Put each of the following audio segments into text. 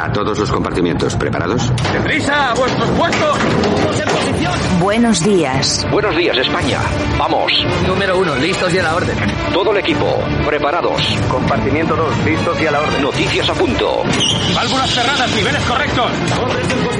A todos los compartimientos, ¿preparados? ¡Deprisa! ¡A vuestros puestos! ¡Todos en posición! Buenos días. Buenos días, España. Vamos. Número uno, listos y a la orden. Todo el equipo, preparados. Compartimiento 2, listos y a la orden. Noticias a punto. Válvulas cerradas, niveles correctos. Orden en posición.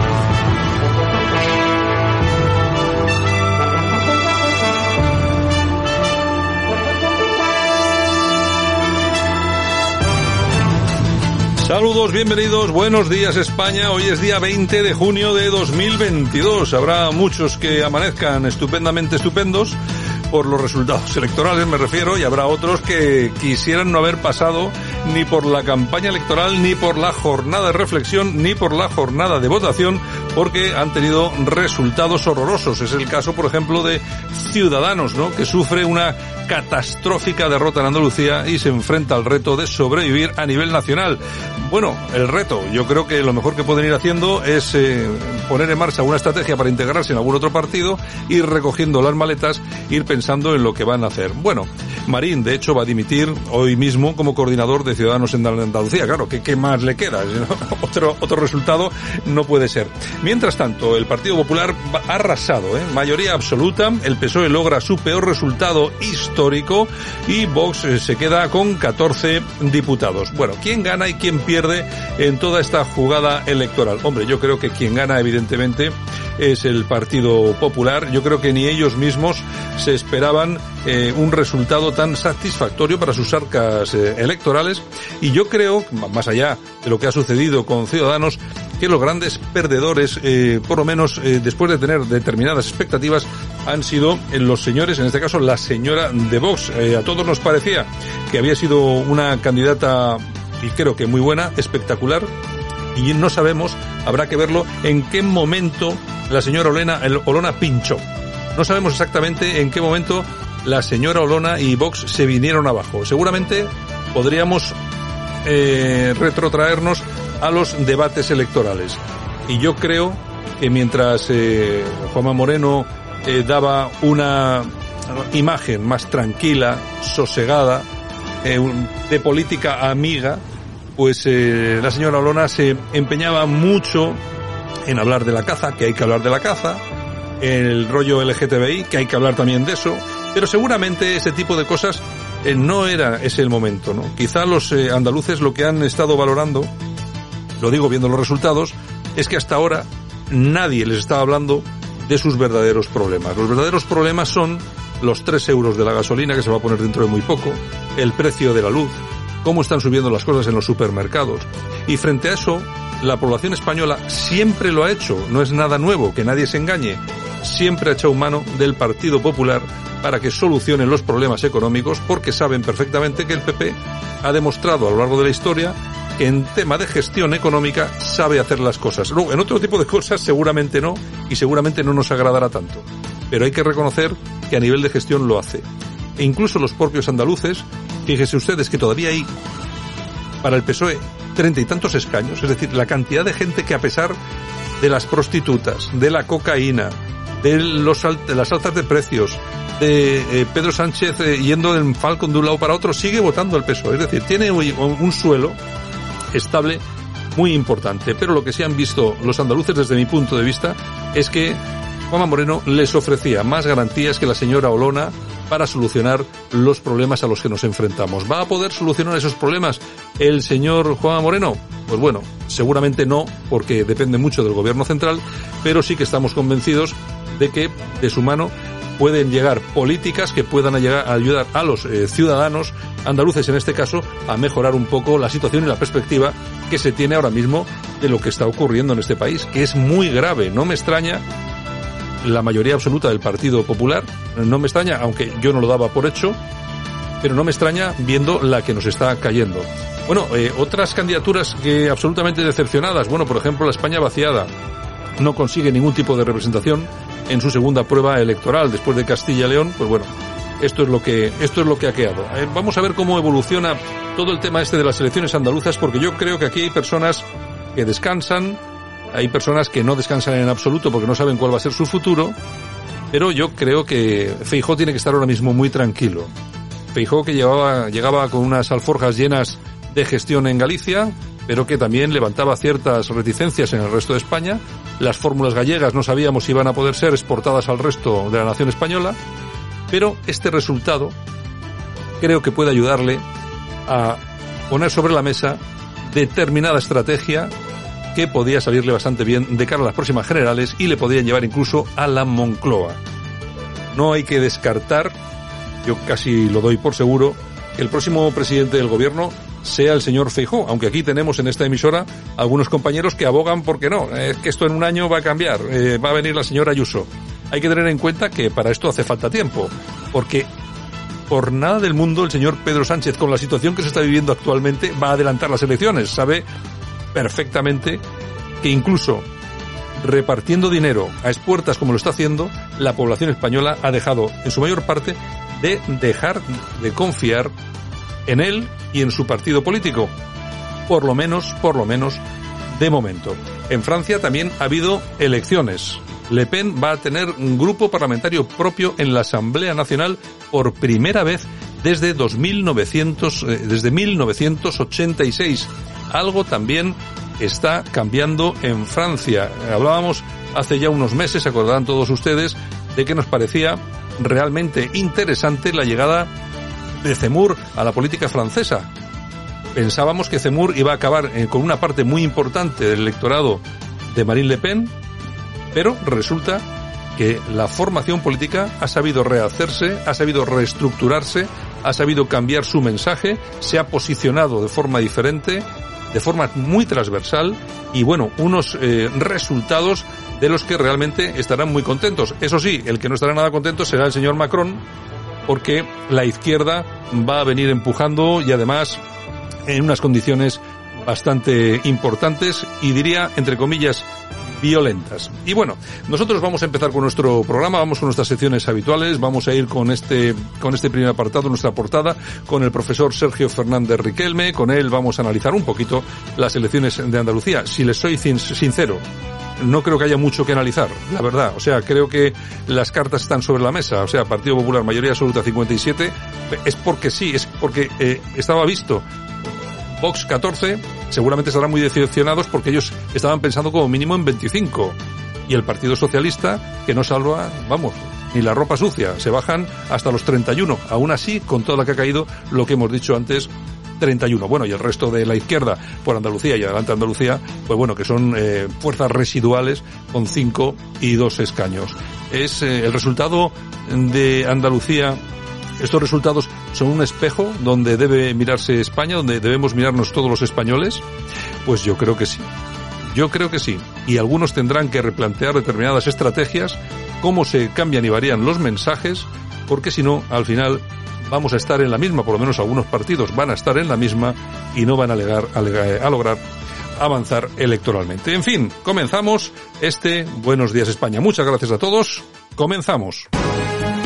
Saludos, bienvenidos, buenos días España. Hoy es día 20 de junio de 2022. Habrá muchos que amanezcan estupendamente estupendos por los resultados electorales, me refiero, y habrá otros que quisieran no haber pasado ni por la campaña electoral, ni por la jornada de reflexión, ni por la jornada de votación, porque han tenido resultados horrorosos. Es el caso, por ejemplo, de Ciudadanos, ¿no? Que sufre una catastrófica derrota en Andalucía y se enfrenta al reto de sobrevivir a nivel nacional. Bueno, el reto, yo creo que lo mejor que pueden ir haciendo es eh, poner en marcha una estrategia para integrarse en algún otro partido, ir recogiendo las maletas, ir pensando en lo que van a hacer. Bueno, Marín, de hecho, va a dimitir hoy mismo como coordinador de Ciudadanos en Andalucía. Claro, ¿qué, qué más le queda? otro, otro resultado no puede ser. Mientras tanto, el Partido Popular ha arrasado, ¿eh? mayoría absoluta, el PSOE logra su peor resultado histórico y Vox eh, se queda con 14 diputados. Bueno, ¿quién gana y quién pierde en toda esta jugada electoral? Hombre, yo creo que quien gana, evidentemente, es el Partido Popular. Yo creo que ni ellos mismos se esperaban eh, un resultado tan satisfactorio para sus arcas eh, electorales y yo creo, más allá de lo que ha sucedido con Ciudadanos, que los grandes perdedores, eh, por lo menos eh, después de tener determinadas expectativas, han sido eh, los señores, en este caso la señora de Vox. A todos nos parecía que había sido una candidata, y creo que muy buena, espectacular, y no sabemos, habrá que verlo, en qué momento la señora Olena, Olona pinchó. No sabemos exactamente en qué momento la señora Olona y Vox se vinieron abajo. Seguramente podríamos eh, retrotraernos a los debates electorales. Y yo creo que mientras eh, Juanma Moreno eh, daba una imagen más tranquila, sosegada, eh, de política amiga, pues eh, la señora Olona se empeñaba mucho en hablar de la caza, que hay que hablar de la caza, el rollo LGTBI, que hay que hablar también de eso, pero seguramente ese tipo de cosas eh, no era ese el momento, ¿no? Quizá los eh, andaluces lo que han estado valorando, lo digo viendo los resultados, es que hasta ahora nadie les estaba hablando de sus verdaderos problemas. Los verdaderos problemas son los 3 euros de la gasolina que se va a poner dentro de muy poco, el precio de la luz, cómo están subiendo las cosas en los supermercados. Y frente a eso, la población española siempre lo ha hecho, no es nada nuevo, que nadie se engañe, siempre ha echado mano del Partido Popular para que solucionen los problemas económicos porque saben perfectamente que el PP ha demostrado a lo largo de la historia que en tema de gestión económica sabe hacer las cosas. Luego, en otro tipo de cosas seguramente no y seguramente no nos agradará tanto. Pero hay que reconocer que a nivel de gestión lo hace. E incluso los propios andaluces, fíjense ustedes que todavía hay para el PSOE treinta y tantos escaños, es decir, la cantidad de gente que a pesar de las prostitutas, de la cocaína, de, los, de las altas de precios, de eh, Pedro Sánchez eh, yendo en Falcon de un lado para otro, sigue votando al PSOE. Es decir, tiene un, un suelo estable muy importante. Pero lo que sí han visto los andaluces desde mi punto de vista es que Juanma Moreno les ofrecía más garantías que la señora Olona para solucionar los problemas a los que nos enfrentamos. ¿Va a poder solucionar esos problemas el señor Juanma Moreno? Pues bueno, seguramente no, porque depende mucho del gobierno central, pero sí que estamos convencidos de que de su mano pueden llegar políticas que puedan ayudar a los eh, ciudadanos andaluces en este caso a mejorar un poco la situación y la perspectiva que se tiene ahora mismo de lo que está ocurriendo en este país, que es muy grave. No me extraña la mayoría absoluta del Partido Popular, no me extraña, aunque yo no lo daba por hecho, pero no me extraña viendo la que nos está cayendo. Bueno, eh, otras candidaturas que absolutamente decepcionadas. Bueno, por ejemplo, la España vaciada no consigue ningún tipo de representación en su segunda prueba electoral después de Castilla y León. Pues bueno, esto es lo que esto es lo que ha quedado. Eh, vamos a ver cómo evoluciona todo el tema este de las elecciones andaluzas, porque yo creo que aquí hay personas que descansan, hay personas que no descansan en absoluto porque no saben cuál va a ser su futuro, pero yo creo que Feijó tiene que estar ahora mismo muy tranquilo. Feijó que llevaba, llegaba con unas alforjas llenas de gestión en Galicia, pero que también levantaba ciertas reticencias en el resto de España. Las fórmulas gallegas no sabíamos si iban a poder ser exportadas al resto de la nación española, pero este resultado creo que puede ayudarle a poner sobre la mesa determinada estrategia que podía salirle bastante bien de cara a las próximas generales y le podrían llevar incluso a la Moncloa. No hay que descartar, yo casi lo doy por seguro, que el próximo presidente del gobierno sea el señor Feijó, aunque aquí tenemos en esta emisora algunos compañeros que abogan porque no, es que esto en un año va a cambiar, eh, va a venir la señora Ayuso. Hay que tener en cuenta que para esto hace falta tiempo, porque por nada del mundo el señor Pedro Sánchez, con la situación que se está viviendo actualmente, va a adelantar las elecciones. Sabe perfectamente que incluso repartiendo dinero a expuertas como lo está haciendo, la población española ha dejado, en su mayor parte, de dejar de confiar en él y en su partido político. Por lo menos, por lo menos, de momento. En Francia también ha habido elecciones. Le Pen va a tener un grupo parlamentario propio en la Asamblea Nacional por primera vez desde 2900, eh, desde 1986. Algo también está cambiando en Francia. Hablábamos hace ya unos meses, acordarán todos ustedes, de que nos parecía realmente interesante la llegada de Zemmour a la política francesa. Pensábamos que Zemmour iba a acabar eh, con una parte muy importante del electorado de Marine Le Pen, pero resulta que la formación política ha sabido rehacerse, ha sabido reestructurarse, ha sabido cambiar su mensaje, se ha posicionado de forma diferente, de forma muy transversal y bueno, unos eh, resultados de los que realmente estarán muy contentos. Eso sí, el que no estará nada contento será el señor Macron, porque la izquierda va a venir empujando y además en unas condiciones bastante importantes y diría, entre comillas, violentas. Y bueno, nosotros vamos a empezar con nuestro programa, vamos con nuestras secciones habituales, vamos a ir con este, con este primer apartado, nuestra portada, con el profesor Sergio Fernández Riquelme, con él vamos a analizar un poquito las elecciones de Andalucía. Si les soy sincero, no creo que haya mucho que analizar, la verdad. O sea, creo que las cartas están sobre la mesa. O sea, Partido Popular, mayoría absoluta 57, es porque sí, es porque eh, estaba visto. Vox 14, seguramente estarán muy decepcionados porque ellos estaban pensando como mínimo en 25. Y el Partido Socialista, que no salva, vamos, ni la ropa sucia, se bajan hasta los 31. Aún así, con toda la que ha caído, lo que hemos dicho antes, 31. Bueno, y el resto de la izquierda por Andalucía y adelante Andalucía, pues bueno, que son eh, fuerzas residuales con 5 y 2 escaños. Es eh, el resultado de Andalucía ¿Estos resultados son un espejo donde debe mirarse España, donde debemos mirarnos todos los españoles? Pues yo creo que sí. Yo creo que sí. Y algunos tendrán que replantear determinadas estrategias, cómo se cambian y varían los mensajes, porque si no, al final vamos a estar en la misma, por lo menos algunos partidos van a estar en la misma y no van a, a, lograr avanzar electoralmente. En fin, comenzamos este Buenos Días España. Muchas gracias a todos. Comenzamos.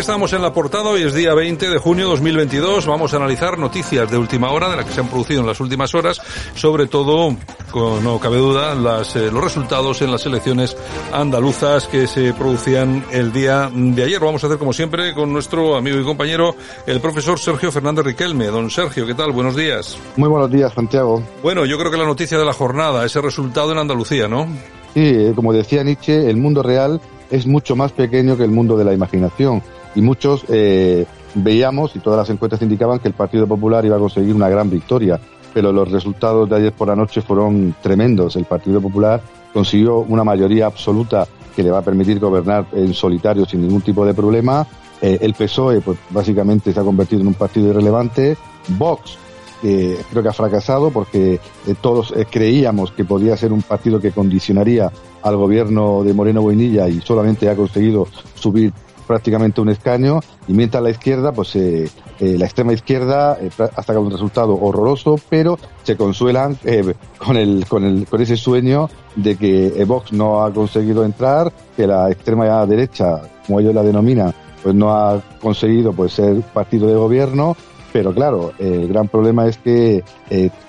Aquí estamos en la portada, hoy es día 20 de junio de 2022, vamos a analizar noticias de última hora, de las que se han producido en las últimas horas, sobre todo, no cabe duda, las, eh, los resultados en las elecciones andaluzas que se producían el día de ayer. Vamos a hacer como siempre con nuestro amigo y compañero, el profesor Sergio Fernández Riquelme. Don Sergio, ¿qué tal? Buenos días. Muy buenos días, Santiago. Bueno, yo creo que la noticia de la jornada, ese resultado en Andalucía, ¿no? Sí, como decía Nietzsche, el mundo real es mucho más pequeño que el mundo de la imaginación. Y muchos eh, veíamos, y todas las encuestas indicaban, que el Partido Popular iba a conseguir una gran victoria. pero los resultados de ayer por la noche fueron tremendos. El Partido Popular consiguió una mayoría absoluta que le va a permitir gobernar en solitario sin ningún tipo de problema. Eh, el PSOE, pues básicamente se ha convertido en un partido irrelevante. Vox, que creo que ha fracasado porque eh, todos eh, creíamos que podía ser un partido que condicionaría al gobierno de Moreno Boinilla y solamente ha conseguido subir prácticamente un escaño y mientras la izquierda, pues eh, eh, la extrema izquierda eh, ha sacado un resultado horroroso, pero se consuelan eh, con el, con el, con ese sueño de que Vox no ha conseguido entrar, que la extrema derecha, como ellos la denominan, pues no ha conseguido pues ser partido de gobierno. Pero claro, el gran problema es que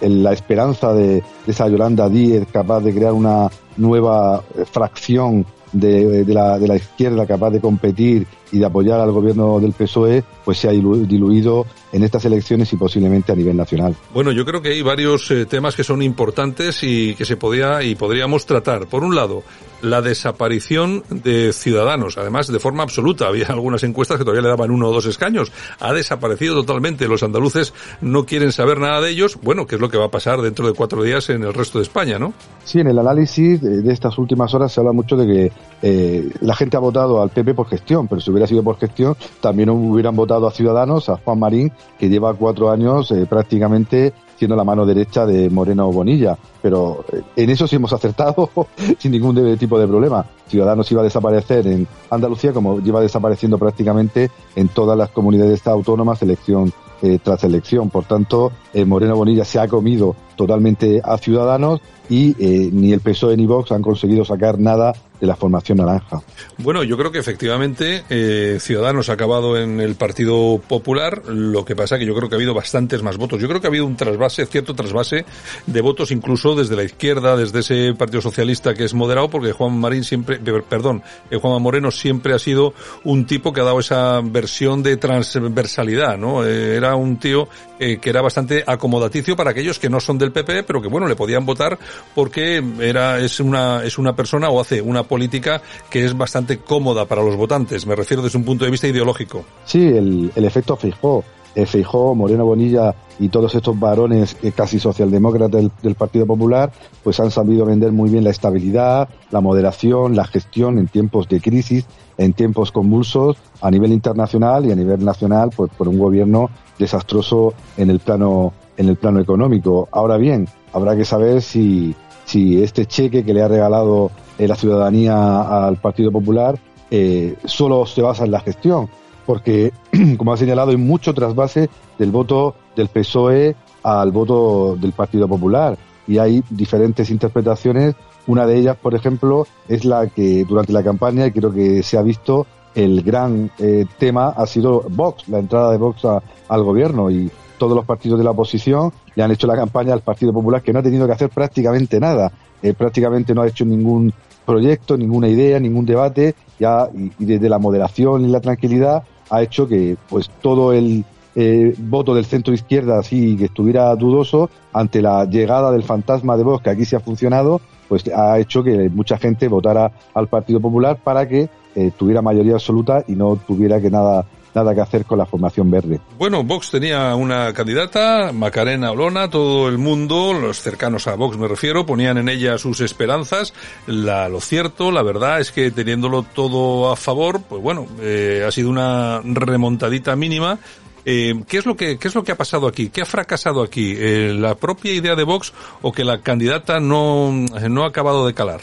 la esperanza de, de, esa Yolanda Díez capaz de crear una nueva fracción de, la, de la izquierda capaz de competir y de apoyar al gobierno del PSOE, pues se ha diluido en estas elecciones y posiblemente a nivel nacional. Bueno, yo creo que hay varios eh, temas que son importantes y que se podía y podríamos tratar. Por un lado, la desaparición de ciudadanos, además de forma absoluta. Había algunas encuestas que todavía le daban uno o dos escaños. Ha desaparecido totalmente. Los andaluces no quieren saber nada de ellos. Bueno, ¿qué es lo que va a pasar dentro de cuatro días en el resto de España, no? Sí, en el análisis de estas últimas horas se habla mucho de que eh, la gente ha votado al PP por gestión, pero si hubiera sido por gestión, también hubieran votado a Ciudadanos, a Juan Marín, que lleva cuatro años eh, prácticamente siendo la mano derecha de Moreno Bonilla. Pero eh, en eso sí hemos acertado sin ningún tipo de problema. Ciudadanos iba a desaparecer en Andalucía como lleva desapareciendo prácticamente en todas las comunidades autónomas elección eh, tras elección. Por tanto, eh, Moreno Bonilla se ha comido totalmente a Ciudadanos y eh, ni el PSOE ni Vox han conseguido sacar nada de la formación naranja. Bueno, yo creo que efectivamente eh, Ciudadanos ha acabado en el Partido Popular, lo que pasa que yo creo que ha habido bastantes más votos. Yo creo que ha habido un trasvase, cierto trasvase de votos incluso desde la izquierda, desde ese Partido Socialista que es moderado, porque Juan Marín siempre, perdón, eh, Juan Moreno siempre ha sido un tipo que ha dado esa versión de transversalidad, ¿no? Era un tío que era bastante acomodaticio para aquellos que no son del PP, pero que bueno, le podían votar porque era, es una, es una persona o hace una política que es bastante cómoda para los votantes. Me refiero desde un punto de vista ideológico. Sí, el, el efecto Fijó. Eh, Feijó, Moreno Bonilla y todos estos varones eh, casi socialdemócratas del, del, Partido Popular, pues han sabido vender muy bien la estabilidad, la moderación, la gestión en tiempos de crisis, en tiempos convulsos a nivel internacional y a nivel nacional, pues por un gobierno desastroso en el plano en el plano económico. Ahora bien, habrá que saber si si este cheque que le ha regalado eh, la ciudadanía al Partido Popular eh, solo se basa en la gestión, porque, como ha señalado, hay mucho trasvase del voto del PSOE al voto del Partido Popular y hay diferentes interpretaciones. Una de ellas, por ejemplo, es la que durante la campaña, y creo que se ha visto, el gran eh, tema ha sido Vox, la entrada de Vox a, al gobierno y todos los partidos de la oposición le han hecho la campaña al Partido Popular que no ha tenido que hacer prácticamente nada, eh, prácticamente no ha hecho ningún proyecto, ninguna idea, ningún debate, ya y, desde la moderación y la tranquilidad ha hecho que pues todo el eh, voto del centro izquierda así que estuviera dudoso ante la llegada del fantasma de Vox que aquí se ha funcionado, pues ha hecho que mucha gente votara al Partido Popular para que eh, tuviera mayoría absoluta y no tuviera que nada nada que hacer con la formación verde. Bueno, Vox tenía una candidata, Macarena Olona, todo el mundo, los cercanos a Vox me refiero, ponían en ella sus esperanzas. La, lo cierto, la verdad es que teniéndolo todo a favor, pues bueno, eh, ha sido una remontadita mínima. Eh, ¿qué, es lo que, ¿Qué es lo que ha pasado aquí? ¿Qué ha fracasado aquí? ¿La propia idea de Vox o que la candidata no, no ha acabado de calar?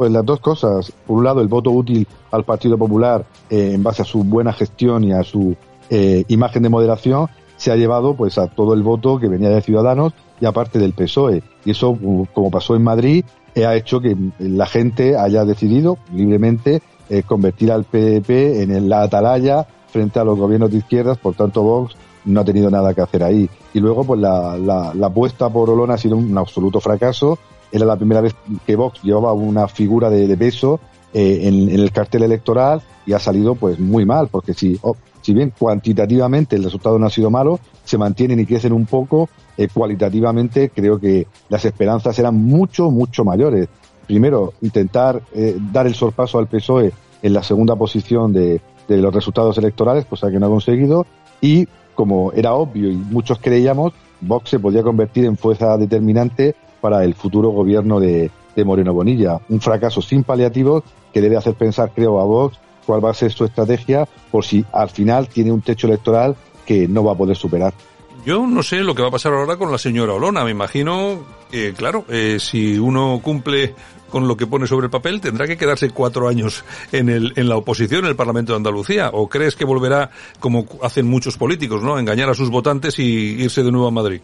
Pues las dos cosas. Por un lado, el voto útil al Partido Popular eh, en base a su buena gestión y a su eh, imagen de moderación se ha llevado pues a todo el voto que venía de Ciudadanos y aparte del PSOE. Y eso, como pasó en Madrid, eh, ha hecho que la gente haya decidido libremente eh, convertir al PDP en la atalaya frente a los gobiernos de izquierdas, por tanto Vox no ha tenido nada que hacer ahí. Y luego, pues la, la, la apuesta por Olona ha sido un absoluto fracaso era la primera vez que Vox llevaba una figura de, peso eh, en, en, el cartel electoral y ha salido pues muy mal, porque si, oh, si bien cuantitativamente el resultado no ha sido malo, se mantienen y crecen un poco, eh, cualitativamente creo que las esperanzas eran mucho, mucho mayores. Primero, intentar eh, dar el sorpaso al PSOE en la segunda posición de, de los resultados electorales, cosa que no ha conseguido, y como era obvio y muchos creíamos, Vox se podía convertir en fuerza determinante para el futuro gobierno de, Moreno Bonilla. Un fracaso sin paliativos que debe hacer pensar, creo, a Vox cuál va a ser su estrategia por si al final tiene un techo electoral que no va a poder superar. Yo no sé lo que va a pasar ahora con la señora Olona. Me imagino que, claro, eh, si uno cumple con lo que pone sobre el papel, tendrá que quedarse cuatro años en, el, en la oposición en el Parlamento de Andalucía. ¿O crees que volverá, como hacen muchos políticos, ¿no? engañar a sus votantes y irse de nuevo a Madrid?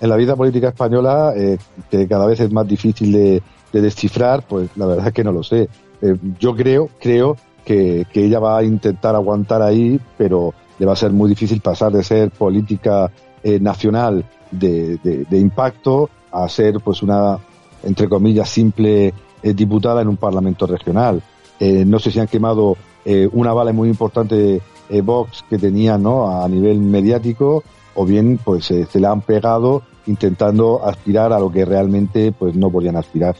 En la vida política española, eh, que cada vez es más difícil de, de, descifrar, pues la verdad es que no lo sé. Eh, yo creo, creo que, ella va a intentar aguantar ahí, pero le va a ser muy difícil pasar de ser política eh, nacional de, impacto a ser pues una entre comillas simple diputada en un parlamento regional no sé si han quemado una bala muy importante Vox que tenía no a nivel mediático o bien pues se la han pegado intentando aspirar a lo que realmente pues no podían aspirar.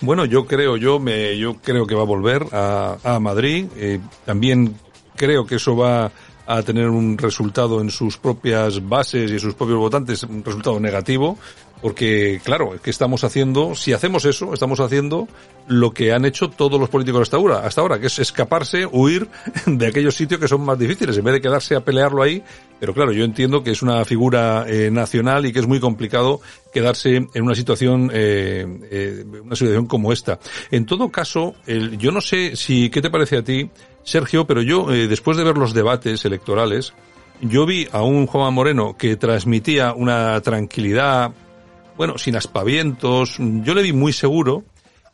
Bueno, yo creo, yo me, yo creo que va a volver a, a Madrid. Eh, también creo que eso va a tener un resultado en sus propias bases y en sus propios votantes, un resultado negativo, porque claro, que estamos haciendo, si hacemos eso, estamos haciendo lo que han hecho todos los políticos hasta ahora, hasta ahora, que es escaparse, huir de aquellos sitios que son más difíciles, en vez de quedarse a pelearlo ahí. Pero claro, yo entiendo que es una figura eh, nacional y que es muy complicado quedarse en una situación, eh, eh, una situación como esta. En todo caso, el, yo no sé si, ¿qué te parece a ti? Sergio, pero yo, eh, después de ver los debates electorales, yo vi a un Juan Moreno que transmitía una tranquilidad, bueno, sin aspavientos, yo le vi muy seguro,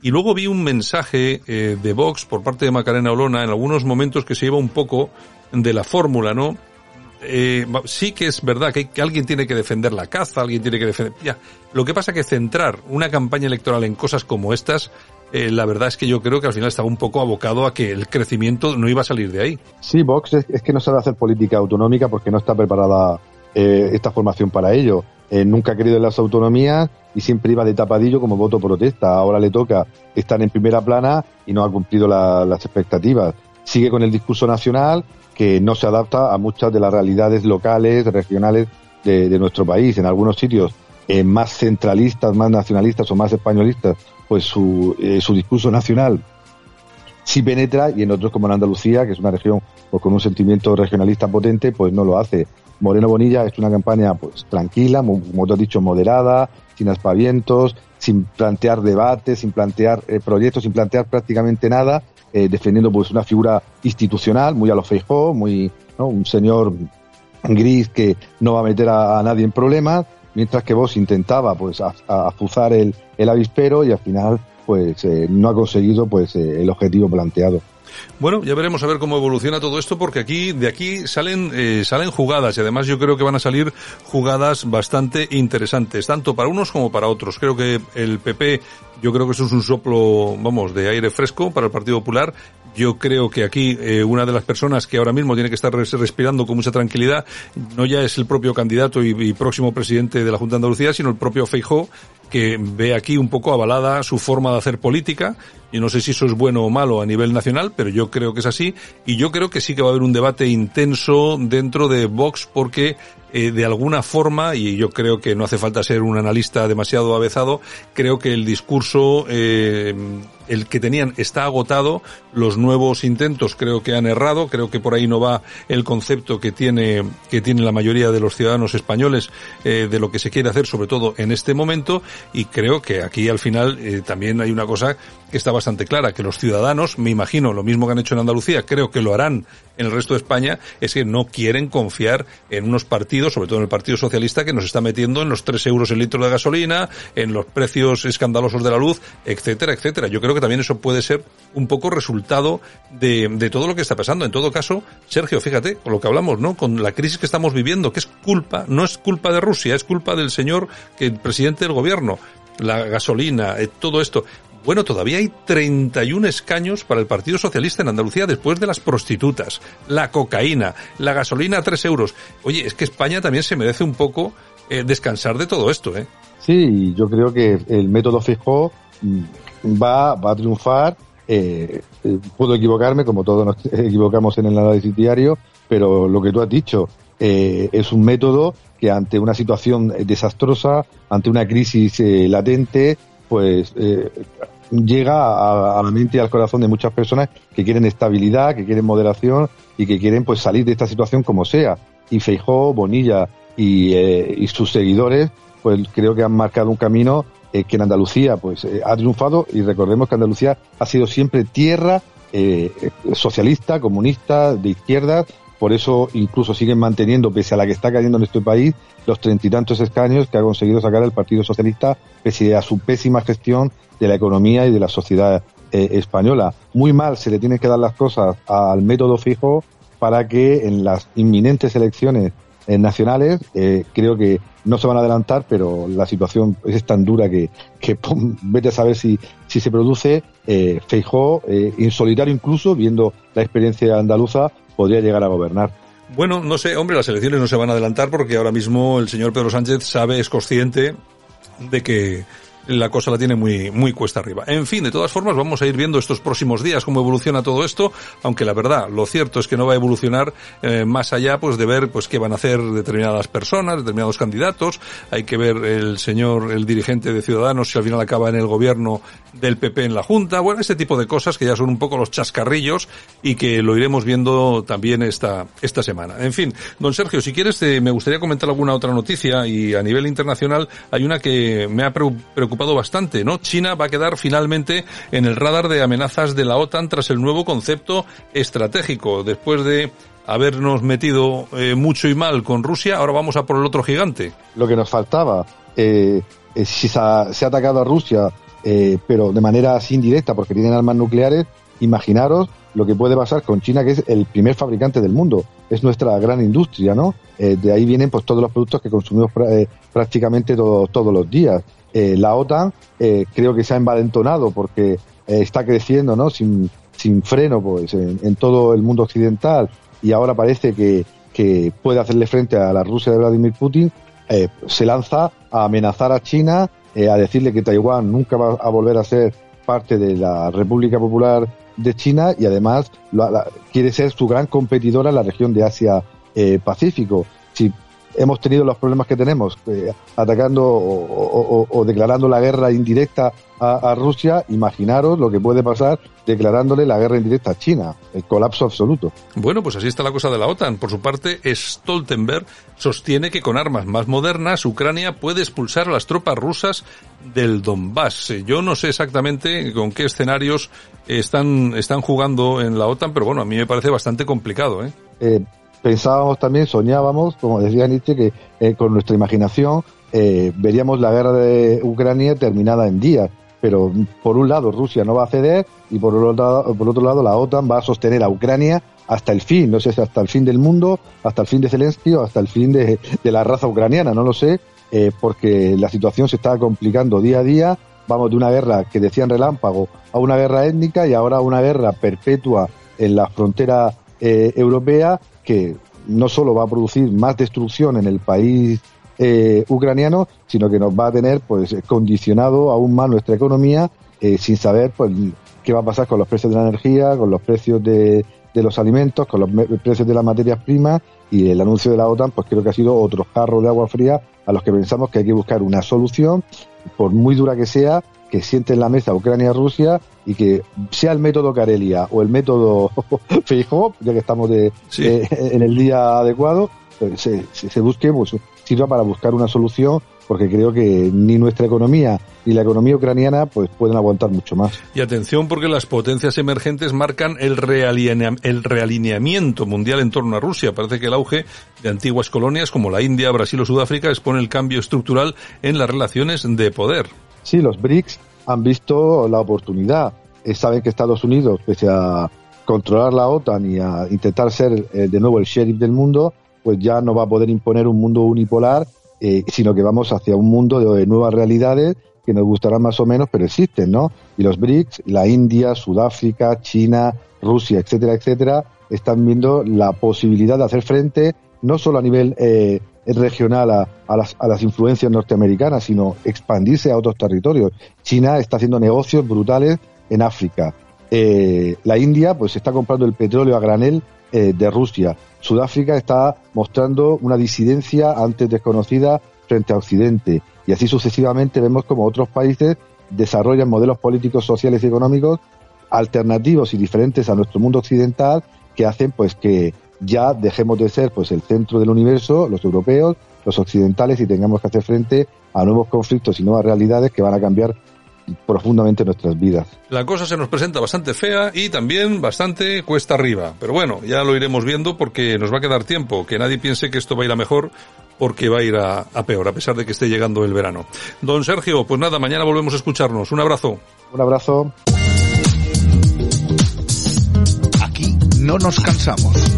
y luego vi un mensaje eh, de Vox por parte de Macarena Olona en algunos momentos que se iba un poco de la fórmula, ¿no? Eh, sí que es verdad que, alguien tiene que defender la caza, alguien tiene que defender... Ya, lo que pasa que centrar una campaña electoral en cosas como estas eh, la verdad es que yo creo que al final estaba un poco abocado a que el crecimiento no iba a salir de ahí. Sí, Vox es, es que no sabe hacer política autonómica porque no está preparada eh, esta formación para ello. Eh, nunca ha querido en las autonomías y siempre iba de tapadillo como voto protesta. Ahora le toca estar en primera plana y no ha cumplido la, las expectativas. Sigue con el discurso nacional que no se adapta a muchas de las realidades locales, regionales de, nuestro país. En algunos sitios eh, más centralistas, más nacionalistas o más españolistas, pues su, eh, su discurso nacional sí penetra y en otros como en Andalucía, que es una región pues, con un sentimiento regionalista potente, pues no lo hace. Moreno Bonilla es una campaña pues tranquila, como te has dicho, moderada, sin aspavientos, sin plantear debates, sin plantear eh, proyectos, sin plantear prácticamente nada, eh, defendiendo pues una figura institucional, muy a lo Feijó, muy, un señor gris que no va a meter a, nadie en problemas, mientras que vos intentaba pues azuzar el, el avispero y al final pues eh, no ha conseguido pues el objetivo planteado. Bueno, ya veremos a ver cómo evoluciona todo esto porque aquí de aquí salen eh, salen jugadas y además yo creo que van a salir jugadas bastante interesantes tanto para unos como para otros. Creo que el PP yo creo que eso es un soplo, vamos, de aire fresco para el Partido Popular. Yo creo que aquí eh, una de las personas que ahora mismo tiene que estar respirando con mucha tranquilidad no ya es el propio candidato y, y próximo presidente de la Junta de Andalucía, sino el propio Feijó, que ve aquí un poco avalada su forma de hacer política. Yo no sé si eso es bueno o malo a nivel nacional, pero yo creo que es así. Y yo creo que sí que va a haber un debate intenso dentro de Vox porque eh, de alguna forma, y yo creo que no hace falta ser un analista demasiado avezado, creo que el discurso, eh, el que tenían está agotado, los nuevos intentos creo que han errado, creo que por ahí no va el concepto que tiene, que tiene la mayoría de los ciudadanos españoles eh, de lo que se quiere hacer, sobre todo en este momento, y creo que aquí al final eh, también hay una cosa que está bastante clara, que los ciudadanos, me imagino, lo mismo que han hecho en Andalucía, creo que lo harán en el resto de España, es que no quieren confiar en unos partidos, sobre todo en el Partido Socialista, que nos está metiendo en los 3 euros el litro de gasolina, en los precios escandalosos de la luz, etcétera, etcétera. Yo creo que también eso puede ser un poco resultado de, de todo lo que está pasando. En todo caso, Sergio, fíjate, con lo que hablamos, ¿no? Con la crisis que estamos viviendo, que es culpa, no es culpa de Rusia, es culpa del señor que el presidente del gobierno la gasolina, eh, todo esto. Bueno, todavía hay 31 escaños para el Partido Socialista en Andalucía después de las prostitutas, la cocaína, la gasolina a 3 euros. Oye, es que España también se merece un poco eh, descansar de todo esto, ¿eh? Sí, yo creo que el método fijo va, va a triunfar. Eh, puedo equivocarme, como todos nos equivocamos en el análisis diario, pero lo que tú has dicho, eh, es un método que ante una situación desastrosa, ante una crisis eh, latente, pues eh, llega a, la mente y al corazón de muchas personas que quieren estabilidad, que quieren moderación y que quieren pues salir de esta situación como sea. Y Feijó, Bonilla y, eh, y sus seguidores, pues creo que han marcado un camino eh, que en Andalucía pues eh, ha triunfado y recordemos que Andalucía ha sido siempre tierra eh, socialista, comunista, de izquierda, por eso incluso siguen manteniendo, pese a la que está cayendo en este país, los treinta y tantos escaños que ha conseguido sacar el Partido Socialista, pese a su pésima gestión de la economía y de la sociedad española. Muy mal se le tienen que dar las cosas al método fijo para que en las inminentes elecciones eh, nacionales, eh, creo que no se van a adelantar, pero la situación es tan dura que, que pum, vete a saber si, si se produce. Eh, Feijó, eh, en solitario incluso, viendo la experiencia andaluza, podría llegar a gobernar. Bueno, no sé, hombre, las elecciones no se van a adelantar porque ahora mismo el señor Pedro Sánchez sabe, es consciente de que la cosa la tiene muy, muy cuesta arriba. En fin, de todas formas, vamos a ir viendo estos próximos días cómo evoluciona todo esto, aunque la verdad, lo cierto es que no va a evolucionar eh, más allá pues de ver pues qué van a hacer determinadas personas, determinados candidatos. Hay que ver el señor, el dirigente de Ciudadanos, si al final acaba en el gobierno del PP en la Junta. Bueno, este tipo de cosas que ya son un poco los chascarrillos y que lo iremos viendo también esta, esta semana. En fin, don Sergio, si quieres, te, me gustaría comentar alguna otra noticia y a nivel internacional hay una que me ha preocupado bastante, ¿no? China va a quedar finalmente en el radar de amenazas de la OTAN tras el nuevo concepto estratégico. Después de habernos metido eh, mucho y mal con Rusia, ahora vamos a por el otro gigante. Lo que nos faltaba, eh, si se ha, atacado a Rusia, eh, pero de manera así indirecta, porque tienen armas nucleares, imaginaros lo que puede pasar con China, que es el primer fabricante del mundo, es nuestra gran industria, ¿no? De ahí vienen pues todos los productos que consumimos prácticamente todo, todos los días. Eh, la OTAN eh, creo que se ha envalentonado porque eh, está creciendo, ¿no? Sin, sin freno, pues, en, todo el mundo occidental y ahora parece que, que puede hacerle frente a la Rusia de Vladimir Putin, se lanza a amenazar a China, a decirle que Taiwán nunca va a volver a ser parte de la República Popular de China y además la, quiere ser su gran competidora en la región de Asia Pacífico. Si hemos tenido los problemas que tenemos, eh, atacando o, o, o, declarando la guerra indirecta a, a, Rusia, imaginaros lo que puede pasar declarándole la guerra indirecta a China, el colapso absoluto. Bueno, pues así está la cosa de la OTAN. Por su parte, Stoltenberg sostiene que con armas más modernas Ucrania puede expulsar a las tropas rusas del Donbass. Yo no sé exactamente con qué escenarios están, están jugando en la OTAN, pero bueno, a mí me parece bastante complicado. ¿eh? eh pensábamos también, soñábamos, como decía Nietzsche, que eh, con nuestra imaginación eh, veríamos la guerra de Ucrania terminada en días. Pero por un lado Rusia no va a ceder y por otro lado, por otro lado la OTAN va a sostener a Ucrania hasta el fin, no sé si hasta el fin del mundo, hasta el fin de Zelensky o hasta el fin de, de la raza ucraniana, no lo sé, eh, porque la situación se está complicando día a día. Vamos de una guerra que decían relámpago a una guerra étnica y ahora a una guerra perpetua en la frontera eh, europea que no solo va a producir más destrucción en el país eh, ucraniano, sino que nos va a tener pues condicionado aún más nuestra economía eh, sin saber pues qué va a pasar con los precios de la energía, con los precios de, de los alimentos, con los precios de las materias primas y el anuncio de la OTAN pues creo que ha sido otro jarro de agua fría a los que pensamos que hay que buscar una solución, por muy dura que sea, que siente en la mesa Ucrania-Rusia y que sea el método Karelia o el método Feijóo, ya que estamos de, sí. eh, en el día adecuado, pues se, se, se busque, pues sirva para buscar una solución porque creo que ni nuestra economía ni la economía ucraniana pues pueden aguantar mucho más. Y atención porque las potencias emergentes marcan el, realinea el realineamiento mundial en torno a Rusia. Parece que el auge de antiguas colonias como la India, Brasil o Sudáfrica expone el cambio estructural en las relaciones de poder. Sí, los BRICS han visto la oportunidad. Eh, saben que Estados Unidos, pese a controlar la OTAN y a intentar ser eh, de nuevo el sheriff del mundo, pues ya no va a poder imponer un mundo unipolar, eh, sino que vamos hacia un mundo de, nuevas realidades que nos gustarán más o menos, pero existen, ¿no? Y los BRICS, la India, Sudáfrica, China, Rusia, etcétera, etcétera, están viendo la posibilidad de hacer frente no solo a nivel eh, regional a, a, las, a las influencias norteamericanas, sino expandirse a otros territorios. China está haciendo negocios brutales en África. Eh, la India pues está comprando el petróleo a granel eh, de Rusia. Sudáfrica está mostrando una disidencia antes desconocida frente a Occidente. Y así sucesivamente vemos como otros países desarrollan modelos políticos, sociales y económicos alternativos y diferentes a nuestro mundo occidental que hacen pues que ya dejemos de ser pues el centro del universo, los europeos, los occidentales y tengamos que hacer frente a nuevos conflictos y nuevas realidades que van a cambiar profundamente nuestras vidas. La cosa se nos presenta bastante fea y también bastante cuesta arriba. Pero bueno, ya lo iremos viendo porque nos va a quedar tiempo. Que nadie piense que esto va a ir a mejor porque va a ir a, a peor, a pesar de que esté llegando el verano. Don Sergio, pues nada, mañana volvemos a escucharnos. Un abrazo. Un abrazo. Aquí no nos cansamos.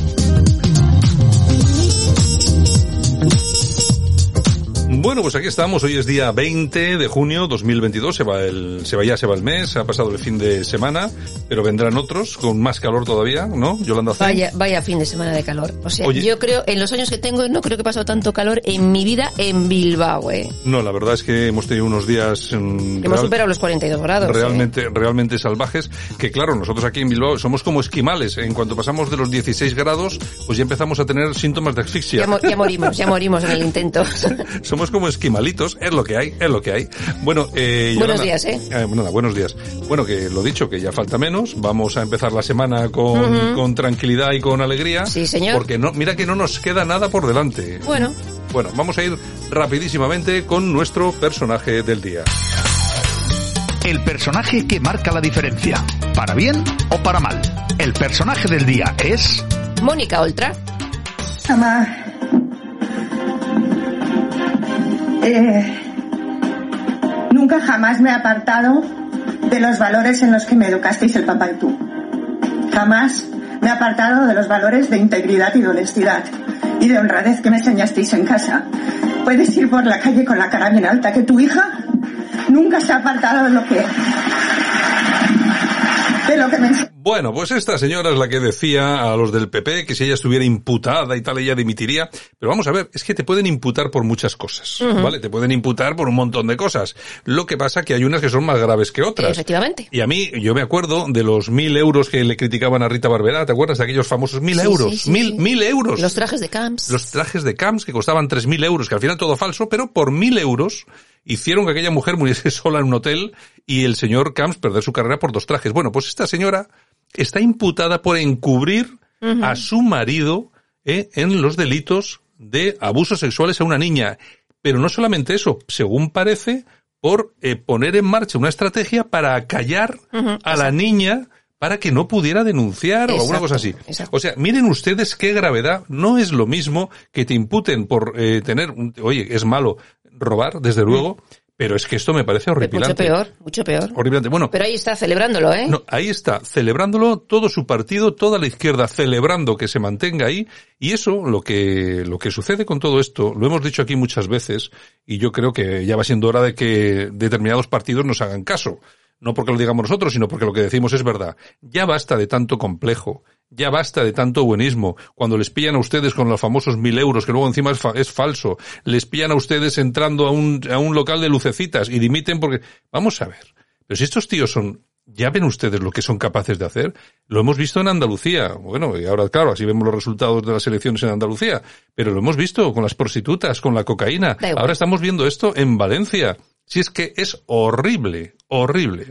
Bueno, pues aquí estamos. Hoy es día 20 de junio 2022. Se va el, se va ya, se va el mes. Ha pasado el fin de semana, pero vendrán otros con más calor todavía, ¿no? Yolanda. Vaya, vaya fin de semana de calor. O sea, yo creo, en los años que tengo, no creo que he pasado tanto calor en mi vida en Bilbao, eh. No, la verdad es que hemos tenido unos días mm, Hemos real- superado los 42 grados. eh. realmente, realmente salvajes, que claro, nosotros aquí en Bilbao somos como esquimales. En cuanto pasamos de los 16 grados, pues ya empezamos a tener síntomas de asfixia. Ya, mo- ya morimos, ya morimos en el intento. Somos como esquimalitos, es lo que hay, es lo que hay. Bueno, eh, Buenos Yolanda- días, ¿eh? bueno, nada, buenos días. Bueno, que lo dicho, que ya falta menos. Vamos a empezar la semana con, con tranquilidad y con alegría. Sí, señor. Porque no, mira que no nos queda nada por delante. Bueno, Bueno, vamos a ir rapidísimamente con nuestro personaje del día. El personaje que marca la diferencia, para bien o para mal. El personaje del día es... Mónica Oltra. Mamá. Eh, nunca jamás me he apartado de los valores en los que me educasteis el papá y tú. Jamás me he apartado de los valores de integridad y de honestidad y de honradez que me enseñasteis en casa. Puedes ir por la calle con la cara bien alta, que tu hija nunca se ha apartado de lo que de lo que me enseñó. Bueno, pues esta señora es la que decía a los del PP que si ella estuviera imputada y tal, ella dimitiría. Pero vamos a ver, es que te pueden imputar por muchas cosas. ¿vale? Te pueden imputar por un montón de cosas. Lo que pasa que hay unas que son más graves que otras. Efectivamente. Y a mí, yo me acuerdo de los mil euros que le criticaban a Rita Barberá, ¿te acuerdas de aquellos famosos mil Sí, euros? sí, sí, mil, sí. mil euros. Los trajes de camps. Los trajes de camps que costaban tres mil euros, que al final todo falso, pero por mil euros hicieron que aquella mujer muriese sola en un hotel y el señor Camps perder su carrera por dos trajes. Bueno, pues esta señora está imputada por encubrir a su marido eh, en los delitos de abusos sexuales a una niña. Pero no solamente eso, según parece, por eh, poner en marcha una estrategia para callar Ujú, a la niña para que no pudiera denunciar o alguna cosa así. exacto. O sea, miren ustedes qué gravedad. No es lo mismo que te imputen por eh, tener, un- oye, es malo robar, desde luego, pero es que esto me parece Mucho horripilante. peor, mucho peor. Horripilante. Bueno, Pero ahí está, celebrándolo, ¿eh? no, ahí está, celebrándolo todo su partido, toda la izquierda celebrando que se mantenga ahí, y eso, lo que, lo que sucede con todo esto, lo hemos dicho aquí muchas veces, y yo creo que ya va siendo hora de que determinados partidos nos hagan caso. No porque lo digamos nosotros, sino porque lo que decimos es verdad. Ya basta de tanto complejo. Ya basta de tanto buenismo. Cuando les pillan a ustedes con los famosos mil euros, que luego encima es, fa- es falso. Les pillan a ustedes entrando a un, a un local de lucecitas y dimiten porque... Vamos a ver. Pero si estos tíos son, ya ven ustedes lo que son capaces de hacer. Lo hemos visto en Andalucía. Bueno, y ahora, claro, así vemos los resultados de las elecciones en Andalucía. Pero lo hemos visto con las prostitutas, con la cocaína. Ahora estamos viendo esto en Valencia. Si es que es horrible, horrible.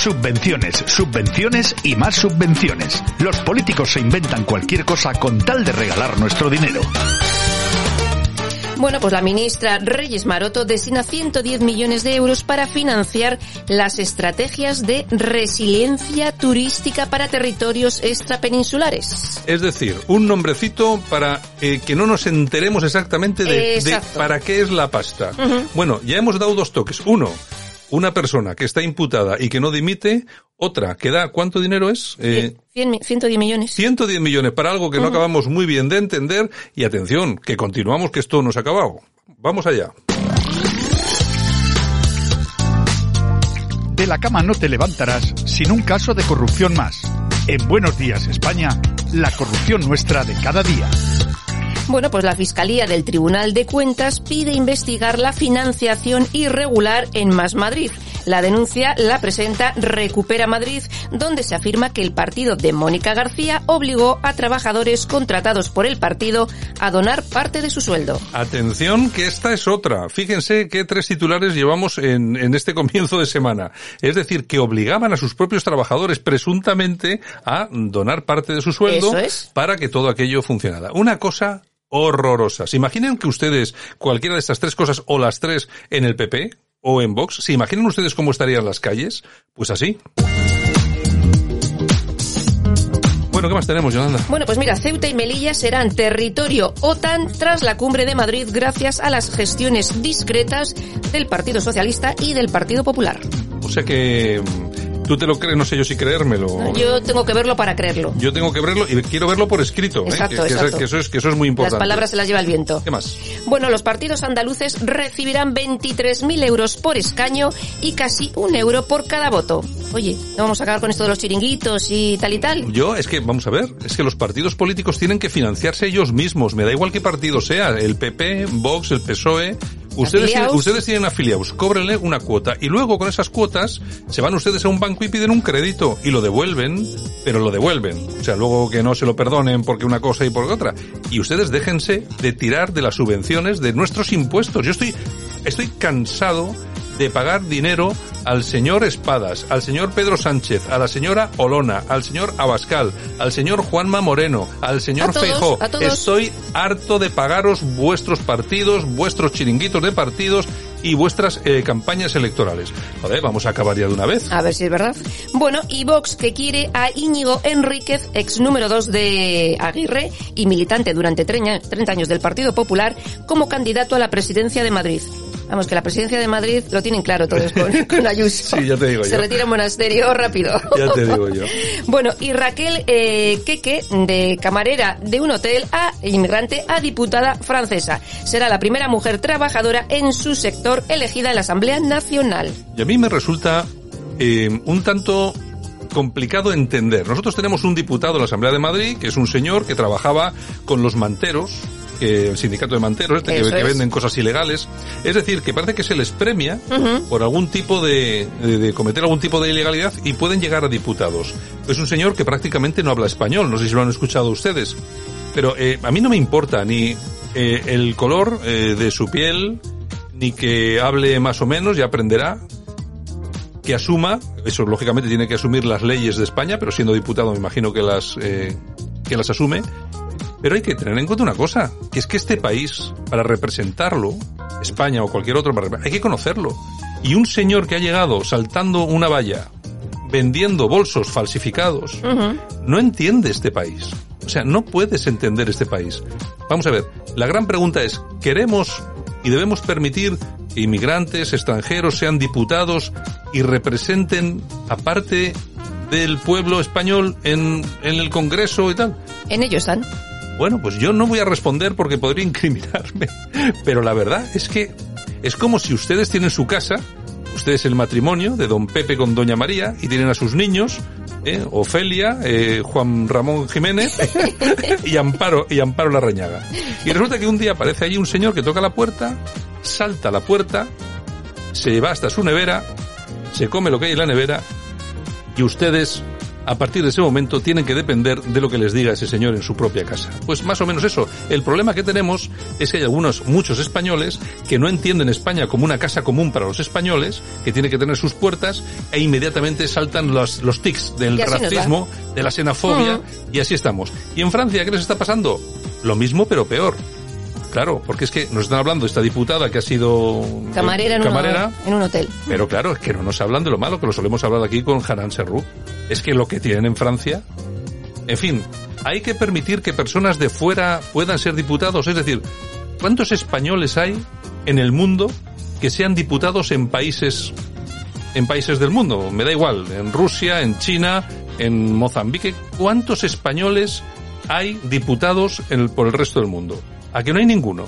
Subvenciones, subvenciones y más subvenciones. Los políticos se inventan cualquier cosa con tal de regalar nuestro dinero. Bueno, pues la ministra Reyes Maroto destina 110 millones de euros para financiar las estrategias de resiliencia turística para territorios extrapeninsulares. Es decir, un nombrecito para eh, que no nos enteremos exactamente de, para qué es la pasta. Bueno, ya hemos dado dos toques. Uno, una persona que está imputada y que no dimite. Otra, que da, ¿cuánto dinero es? Eh, 100 mi- 110 millones. 110 millones para algo que no acabamos muy bien de entender. Y atención, que continuamos que esto no se ha acabado. Vamos allá. De la cama no te levantarás sin un caso de corrupción más. En Buenos Días España, la corrupción nuestra de cada día. Bueno, pues la Fiscalía del Tribunal de Cuentas pide investigar la financiación irregular en Más Madrid. La denuncia la presenta Recupera Madrid, donde se afirma que el partido de Mónica García obligó a trabajadores contratados por el partido a donar parte de su sueldo. Atención, que esta es otra. Fíjense qué tres titulares llevamos en, en este comienzo de semana. Es decir, que obligaban a sus propios trabajadores presuntamente a donar parte de su sueldo es. para que todo aquello funcionara. Una cosa horrorosa. ¿Se imaginan que ustedes cualquiera de estas tres cosas o las tres en el PP o en Vox? ¿Se imaginan ustedes cómo estarían las calles? Pues así. Bueno, ¿qué más tenemos, Yolanda? Bueno, pues mira, Ceuta y Melilla serán territorio OTAN tras la cumbre de Madrid gracias a las gestiones discretas del Partido Socialista y del Partido Popular. O sea que tú te lo crees, no sé yo si creérmelo. Yo tengo que verlo para creerlo. Yo tengo que verlo y quiero verlo por escrito. ¿eh? Exacto, que eso- exacto. que eso es, que eso es muy importante. Las palabras se las lleva el viento. ¿Qué más? Bueno, los partidos andaluces recibirán 23.000 euros por escaño y casi un euro por cada voto. Oye, ¿no vamos a acabar con esto de los chiringuitos y tal y tal? Yo, es que, vamos a ver, es que los partidos políticos tienen que financiarse ellos mismos. Me da igual qué partido sea, el PP, Vox, el PSOE. Ustedes, tienen- Afiliaos. ustedes tienen afiliados, cóbrenle una cuota y luego con esas cuotas se van ustedes a un banco y piden un crédito y lo devuelven, pero lo devuelven. O sea, luego que no se lo perdonen porque una cosa y por otra. Y ustedes déjense de tirar de las subvenciones de nuestros impuestos. Yo estoy, estoy cansado de pagar dinero al señor Espadas, al señor Pedro Sánchez, a la señora Olona, al señor Abascal, al señor Juanma Moreno, al señor Feijó. Estoy harto de pagaros vuestros partidos, vuestros chiringuitos de partidos y vuestras eh, campañas electorales. Joder, vamos a acabar ya de una vez. A ver si es verdad. Bueno, y Vox que quiere a Íñigo Enríquez, ex número 2 de Aguirre y militante durante 30 años del Partido Popular, como candidato a la presidencia de Madrid. Vamos, que la presidencia de Madrid lo tienen claro todos con, con Ayuso. Sí, ya te digo Se yo. retira en monasterio rápido. Ya te digo yo. Bueno, y Raquel eh, Queque, de camarera de un hotel a inmigrante a diputada francesa. Será la primera mujer trabajadora en su sector elegida en la Asamblea Nacional. Y a mí me resulta eh, un tanto complicado entender. Nosotros tenemos un diputado en la Asamblea de Madrid, que es un señor que trabajaba con los manteros, que el sindicato de manteros, este, que, venden cosas ilegales. Es decir, que parece que se les premia por algún tipo de, de, de cometer algún tipo de ilegalidad y pueden llegar a diputados. Es un señor que prácticamente no habla español, no sé si lo han escuchado ustedes. Pero eh, a mí no me importa ni eh, el color eh, de su piel, ni que hable más o menos y aprenderá, que asuma, eso lógicamente tiene que asumir las leyes de España, pero siendo diputado me imagino que las, eh, que las asume. Pero hay que tener en cuenta una cosa, que es que este país, para representarlo, España o cualquier otro, hay que conocerlo. Y un señor que ha llegado saltando una valla, vendiendo bolsos falsificados, no entiende este país. O sea, no puedes entender este país. Vamos a ver, la gran pregunta es, ¿queremos y debemos permitir que inmigrantes, extranjeros sean diputados y representen a parte del pueblo español en, en el Congreso y tal? En ello están. Bueno, pues yo no voy a responder porque podría incriminarme. Pero la verdad es que es como si ustedes tienen su casa, ustedes el matrimonio de don Pepe con doña María y tienen a sus niños, ¿eh? Ofelia, eh, Juan Ramón Jiménez y Amparo y Amparo la Reñaga. Y resulta que un día aparece allí un señor que toca la puerta, salta a la puerta, se va hasta su nevera, se come lo que hay en la nevera y ustedes a partir de ese momento tienen que depender de lo que les diga ese señor en su propia casa. Pues más o menos eso. El problema que tenemos es que hay algunos, muchos españoles que no entienden España como una casa común para los españoles, que tiene que tener sus puertas e inmediatamente saltan los, los tics del racismo, de la xenofobia Ujú. y así estamos. ¿Y en Francia qué les está pasando? Lo mismo pero peor. Claro, porque es que nos están hablando de esta diputada que ha sido eh, Camarera en, camarera, Un, en un hotel. pero claro, es que no nos hablan de lo malo, que lo solemos hablar aquí con Hanan Serrou. Es que lo que tienen en Francia... En fin, hay que permitir que personas de fuera puedan ser diputados. Es decir, ¿cuántos españoles hay en el mundo que sean diputados en países en países del mundo? Me da igual, en Rusia, en China, en Mozambique. ¿Cuántos españoles hay diputados en el- por el resto del mundo? ¿A que no hay ninguno?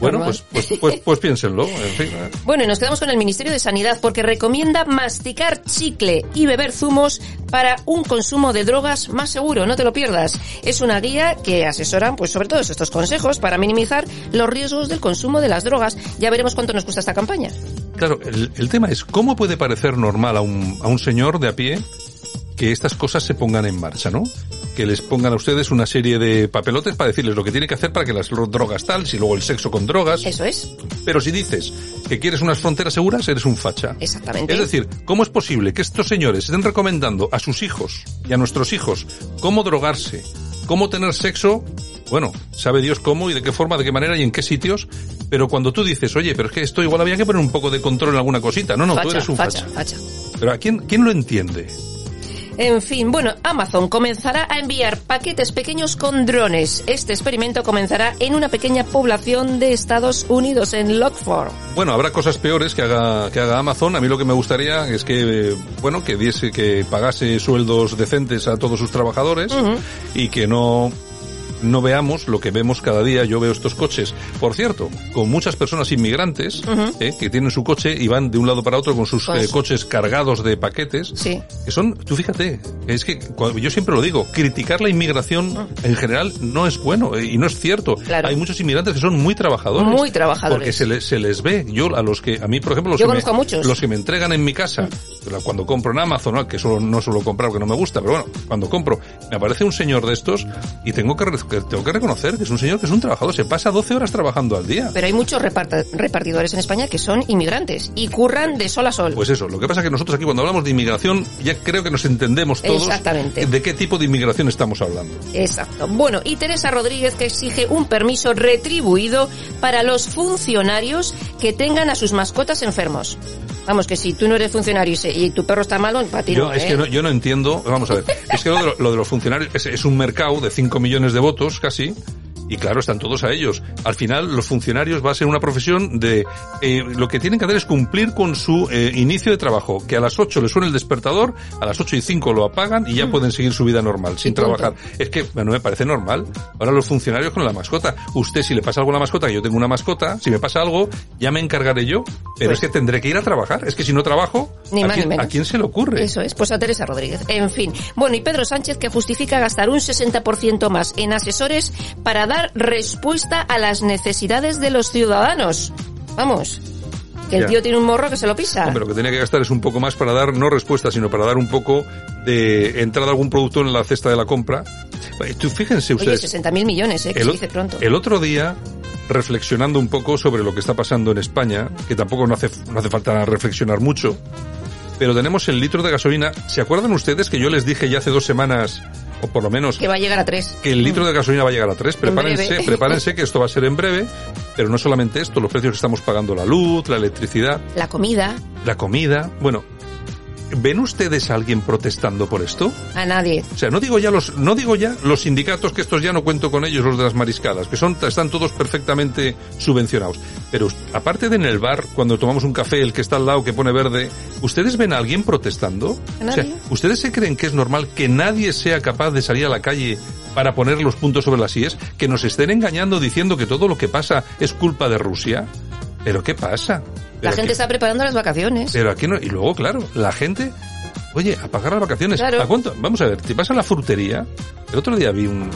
Bueno, pues, pues, pues, pues piénsenlo. En fin, ¿eh? Bueno, y nos quedamos con el Ministerio de Sanidad porque recomienda masticar chicle y beber zumos para un consumo de drogas más seguro, no te lo pierdas. Es una guía que asesoran pues sobre todos estos consejos para minimizar los riesgos del consumo de las drogas. Ya veremos cuánto nos cuesta esta campaña. Claro, el, el tema es, ¿cómo puede parecer normal a un, a un señor de a pie que estas cosas se pongan en marcha, ¿no? Que les pongan a ustedes una serie de papelotes para decirles lo que tiene que hacer para que las ro- drogas tal, si luego el sexo con drogas. Eso es. Pero si dices que quieres unas fronteras seguras, eres un facha. Exactamente. Es decir, ¿cómo es posible que estos señores estén recomendando a sus hijos y a nuestros hijos cómo drogarse, cómo tener sexo? Bueno, sabe Dios cómo y de qué forma, de qué manera y en qué sitios, pero cuando tú dices, oye, pero es que esto igual había que poner un poco de control en alguna cosita. No, no, tú eres un facha, facha. facha. Pero ¿a quién, quién lo entiende? En fin, bueno, Amazon comenzará a enviar paquetes pequeños con drones. Este experimento comenzará en una pequeña población de Estados Unidos, en Lockford. Bueno, habrá cosas peores que haga, que haga Amazon. A mí lo que me gustaría es que, eh, bueno, que diese, que pagase sueldos decentes a todos sus trabajadores y que no, no veamos lo que vemos cada día. Yo veo estos coches, por cierto, con muchas personas inmigrantes eh, que tienen su coche y van de un lado para otro con sus Con eh, coches cargados de paquetes. Sí. Que son, tú fíjate, es que yo siempre lo digo, criticar la inmigración en general no es bueno eh, y no es cierto. Claro. Hay muchos inmigrantes que son muy trabajadores. Muy trabajadores. Porque se, le- se les ve. Yo a los que, a mí por ejemplo, los, Yo que, conozco a me, muchos. los que me entregan en mi casa, cuando compro en Amazon, ¿no? que solo, no suelo comprar porque no me gusta, pero bueno, cuando compro, me aparece un señor de estos y tengo que, que tengo que reconocer que es un señor que es un trabajador, se pasa 12 horas trabajando al día. Pero hay muchos repartidores en España que son inmigrantes y curran de sol a sol. Pues eso, lo que pasa es que nosotros aquí cuando hablamos de inmigración ya creo que nos entendemos todos Exactamente. de qué tipo de inmigración estamos hablando. Exacto. Bueno, y Teresa Rodríguez que exige un permiso retribuido para los funcionarios que tengan a sus mascotas enfermos. Vamos, que si tú no eres funcionario y, se- y tu perro está malo, para ti Yo, es ¿eh? que no, yo no entiendo, vamos a ver, es que lo de, lo- lo de los funcionarios es, es un mercado de 5 millones de votos casi, y claro, están todos a ellos. Al final, los funcionarios va a ser una profesión de, eh, lo que tienen que hacer es cumplir con su eh, inicio de trabajo, que a las 8 les suena el despertador, a las 8 y 5 lo apagan y ya pueden seguir su vida normal, sin Mm. trabajar. Es que no me parece normal. Ahora los funcionarios con la mascota. Usted, si le pasa algo a la mascota, que yo tengo una mascota, si me pasa algo, ya me encargaré yo. Pero Pues- es que tendré que ir a trabajar. Es que si no trabajo, Ni ¿a, más ni quién, menos. ¿a quién se le ocurre? Eso es, pues a Teresa Rodríguez. En fin. Bueno, y Pedro Sánchez que justifica gastar un 60% más en asesores para dar respuesta a las necesidades de los ciudadanos. Vamos, que el Ya. tío tiene un morro que se lo pisa. Hombre, lo que tenía que gastar es un poco más para dar, no respuesta, sino para dar un poco de entrada a algún producto en la cesta de la compra. Eh, Tú, fíjense Oye, ustedes, 60.000 millones, ¿eh? Que el, se dice pronto. el otro día, reflexionando un poco sobre lo que está pasando en España, que tampoco no hace, no hace falta reflexionar mucho, pero tenemos el litro de gasolina. ¿Se acuerdan ustedes que yo les dije ya hace dos semanas, o por lo menos, Que va a llegar a 3. que el litro de gasolina va a llegar a 3. Prepárense, prepárense que esto va a ser en breve, pero no solamente esto, los precios que estamos pagando la luz, la electricidad, La comida, la comida. Bueno, ¿ven ustedes a alguien protestando por esto? a nadie. O sea, no digo ya los, no digo ya los sindicatos que estos ya no cuento con ellos, los de las mariscadas, que son, están todos perfectamente subvencionados. Pero aparte de en el bar, cuando tomamos un café, el que está al lado que pone verde, ¿ustedes ven a alguien protestando? A O sea, nadie. ¿ustedes se creen que es normal que nadie sea capaz de salir a la calle para poner los puntos sobre las IES? Que nos estén engañando diciendo que todo lo que pasa es culpa de Rusia. ¿Pero qué pasa? La ¿Pero gente está preparando las vacaciones. pero aquí no, y luego, claro, la gente, oye, a pagar las vacaciones. Claro. ¿A cuánto? Vamos a ver, te vas a la frutería. El otro día vi un,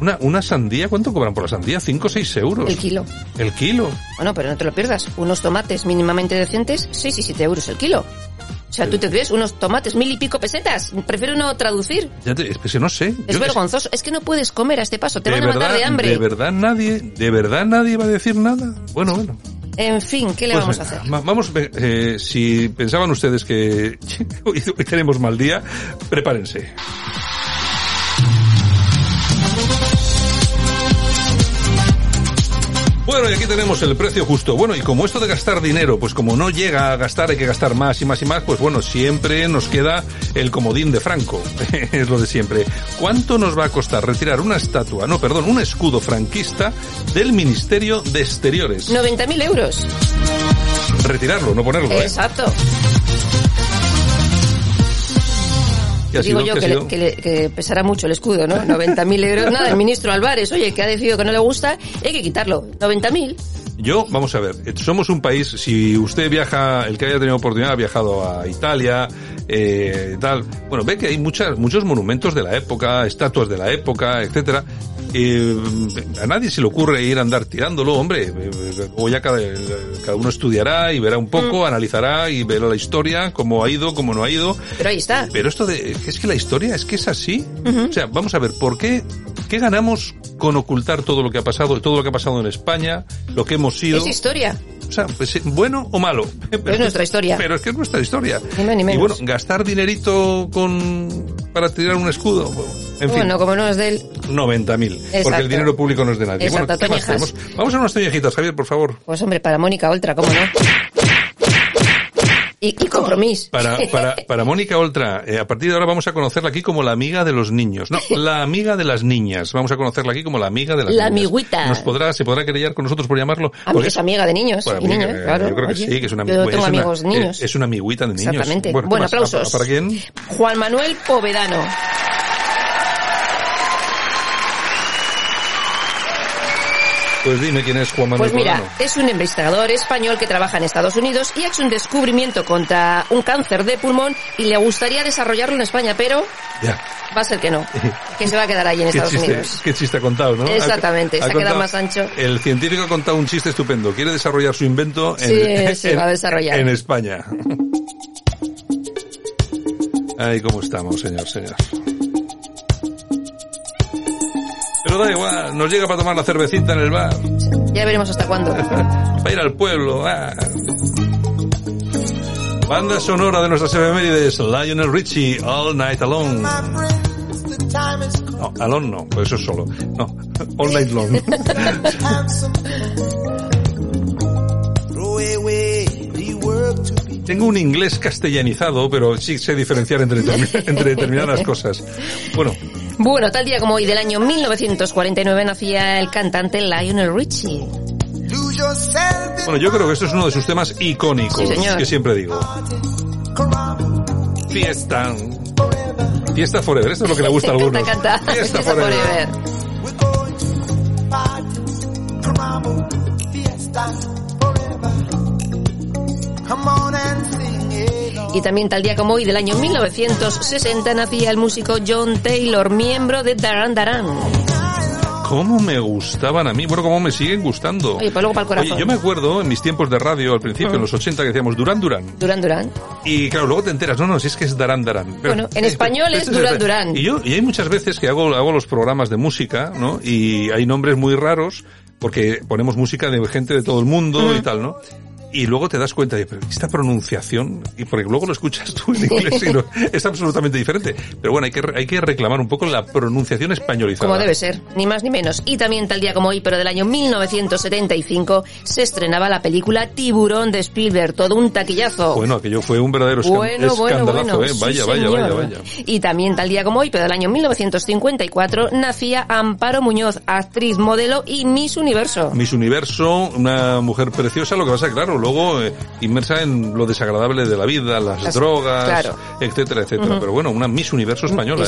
una, una sandía, ¿cuánto cobran por la sandía? ¿5 o 6 euros? El kilo. El kilo. Bueno, pero no te lo pierdas. Unos tomates mínimamente decentes, 6 y 7 euros el kilo. O sea, tú te ves unos tomates mil y pico pesetas. Prefiero no traducir. Ya te- es que no sé. Es Yo- vergonzoso. Es que no puedes comer a este paso. Te de van a matar de hambre. de verdad nadie, de verdad nadie va a decir nada. Bueno, bueno. En fin, ¿qué le Pues vamos a hacer? va- Vamos, eh, si pensaban ustedes que hoy tenemos mal día, prepárense. Bueno, y aquí tenemos el precio justo. Bueno, y como esto de gastar dinero, pues como no llega a gastar, hay que gastar más y más y más, pues bueno, siempre nos queda el comodín de Franco. es lo de siempre. ¿Cuánto nos va a costar retirar una estatua, no, perdón, un escudo franquista del Ministerio de Exteriores? 90.000 euros. Retirarlo, no ponerlo, ¿eh? Exacto. ¿Qué ha Digo sido? yo ¿Qué ha que, le- sido? que le- que pesará mucho el escudo, ¿no? 90.000 euros. Nada, el ministro Álvarez, oye, que ha decidido que no le gusta, hay que quitarlo. 90.000. Yo, vamos a ver, eh, somos un país, si usted viaja, el que haya tenido oportunidad ha viajado a Italia, eh, tal, bueno, ve que hay muchas, muchos monumentos de la época, estatuas de la época, etcétera. Eh, a nadie se le ocurre ir a andar tirándolo, hombre. eh, eh, O ya cada, cada uno estudiará y verá un poco, analizará y verá la historia, cómo ha ido, cómo no ha ido. Pero ahí está. Pero esto de, es que la historia es que es así. O sea, vamos a ver, ¿por qué, qué ganamos con ocultar todo lo que ha pasado, todo lo que ha pasado en España, lo que hemos sido? Es historia. O sea, pues, eh, bueno o malo. es nuestra historia. Pero es que es nuestra historia. Ni Y bueno, gastar dinerito con, para tirar un escudo, bueno, en fin. bueno, como no es de él, 90.000. Porque el dinero público no es de nadie. Exacto, bueno. Vamos a unas toñejitas, Javier, por favor. pues hombre, para Mónica Oltra, ¿cómo no? Y, y compromiso. Para, para, para Mónica Oltra, eh, a partir de ahora vamos a conocerla aquí como la amiga de los niños. No, la amiga de las niñas. Vamos a conocerla aquí como la amiga de las La niñas. amiguita. ¿Nos podrá, se podrá querellar con nosotros por llamarlo? A mí Porque es amiga de niños Bueno, y amiga, niñas, eh, claro. Yo creo que Oye, sí, que es una Yo tengo es una- amigos niños. Es, es una amiguita de niños. Exactamente. Bueno, aplausos. ¿Para, para quién? Juan Manuel Povedano. Pues dime quién es Juan Manuel Pues mira, Podano. es un investigador español que trabaja en Estados Unidos y ha hecho un descubrimiento contra un cáncer de pulmón y le gustaría desarrollarlo en España, pero Ya. va a ser que no, que se va a quedar allí en Qué Estados chiste, Unidos. qué chiste ha contado, ¿no? Exactamente, se ha quedado más ancho. El científico ha contado un chiste estupendo. Quiere desarrollar su invento en, Sí, sí, en- va a desarrollar. en España. Ay, cómo estamos, señor, señor. Pero da igual, nos llega para tomar la cervecita en el bar, Ya veremos hasta cuándo. para ir al pueblo. ah. Banda sonora de nuestras efemérides, Lionel Richie, All Night Alone. No, Alone no, pues eso es solo. No, All Night Long. Tengo un inglés castellanizado, pero sí sé diferenciar entre, entre determinadas cosas. Bueno, Bueno, tal día como hoy del año 1949 nacía el cantante Lionel Richie. bueno, yo creo que esto es uno de sus temas icónicos Sí, que siempre digo. Fiesta. Fiesta Forever, esto es lo que le gusta a algunos. Fiesta Fiesta Forever. Forever. Y también tal día como hoy del año 1960 nacía el músico John Taylor, miembro de Daran Daran. ¿Cómo me gustaban a mí? Bueno, ¿cómo me siguen gustando? Oye, pues luego para el corazón. Oye, yo me acuerdo en mis tiempos de radio al principio, Mm. en los 80, que decíamos Durán Durán. Duran Duran. Y claro, luego te enteras, no, no, si es que es Darán Darán. Pero- Bueno, en español es Esto Durán Durán. Y yo, y hay muchas veces que hago, hago los programas de música, ¿no? Y hay nombres muy raros, porque ponemos música de gente de todo el mundo y tal, ¿no? Y luego te das cuenta de, esta pronunciación, y porque luego lo escuchas tú en inglés y no- es absolutamente diferente. Pero bueno, hay que, hay que reclamar un poco la pronunciación españolizada. Como debe ser, ni más ni menos. Y también tal día como hoy, pero del año 1975, se estrenaba la película Tiburón de Spielberg, todo un taquillazo. Bueno, aquello fue un verdadero Bueno, bueno, escandalazo, bueno. ¿eh? Sí, Vaya, vaya, señor. vaya, vaya. Y también tal día como hoy, pero del año 1954, nacía Amparo Muñoz, actriz, modelo y Miss Universo. Miss Universo, una mujer preciosa, lo que pasa, claro, luego eh, inmersa en lo desagradable de la vida, las, Las- drogas, claro. etcétera, etcétera. Pero bueno, una Miss Universo española, ¿eh?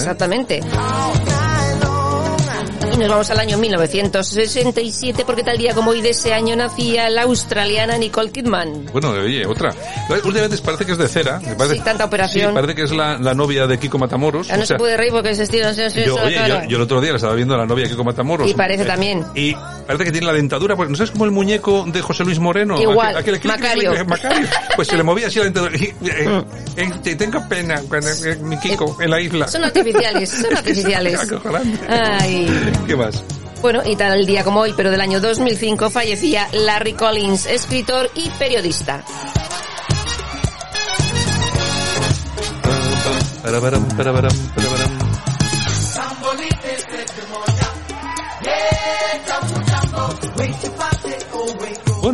Y nos vamos al año 1967 porque tal día como hoy de ese año nacía la australiana Nicole Kidman. Bueno, oye, otra. Últimamente parece que es de cera. Parece, Sí, tanta operación. Sí, parece que es la, la novia de Kiko Matamoros. Ya no o sea, se puede reír porque se estira así, así, yo, la oye, yo, el otro día le estaba viendo a la novia de Kiko Matamoros. Y parece Eh, también. Y parece que tiene la dentadura, porque no sabes como el muñeco de José Luis Moreno. Igual, aquel- aquel- Macario. Mm. Macario. Pues se le movía así la dentadura. Y, eh, eh, te tengo pena, cuando, eh, mi Kiko, en la isla. Son artificiales, son artificiales. Ay. ¿Qué más? Bueno, y tal día como hoy, pero del año 2005, fallecía Larry Collins, escritor y periodista.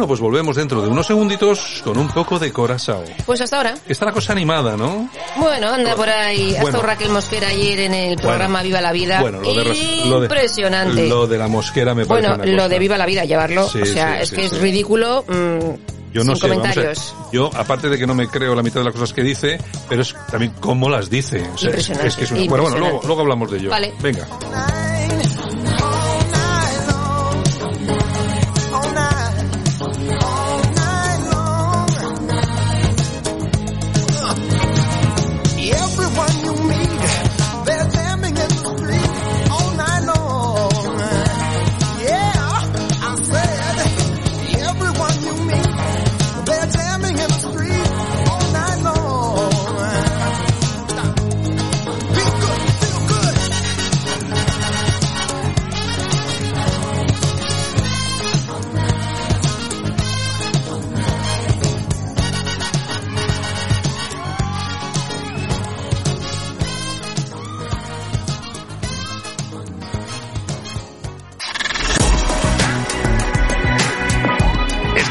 Bueno, pues volvemos dentro de unos segunditos con un poco de corazao. Pues hasta ahora. Está la cosa animada, ¿no? Bueno, anda por ahí. Bueno. estado Raquel Mosquera ayer en el programa Viva la Vida. Bueno, lo de, lo de- Impresionante. Lo de la mosquera me parece bueno, una lo cosa. de Viva la Vida, llevarlo. Sí, o sea, sí, es sí, que es ridículo. mm, Yo no sé, vamos a comentarios. Yo, aparte de que no me creo la mitad de las cosas que dice, pero es también cómo las dice. O sea, es- Impresionante, es que es una- Bueno, bueno, luego, luego hablamos de ello. Vale. Venga.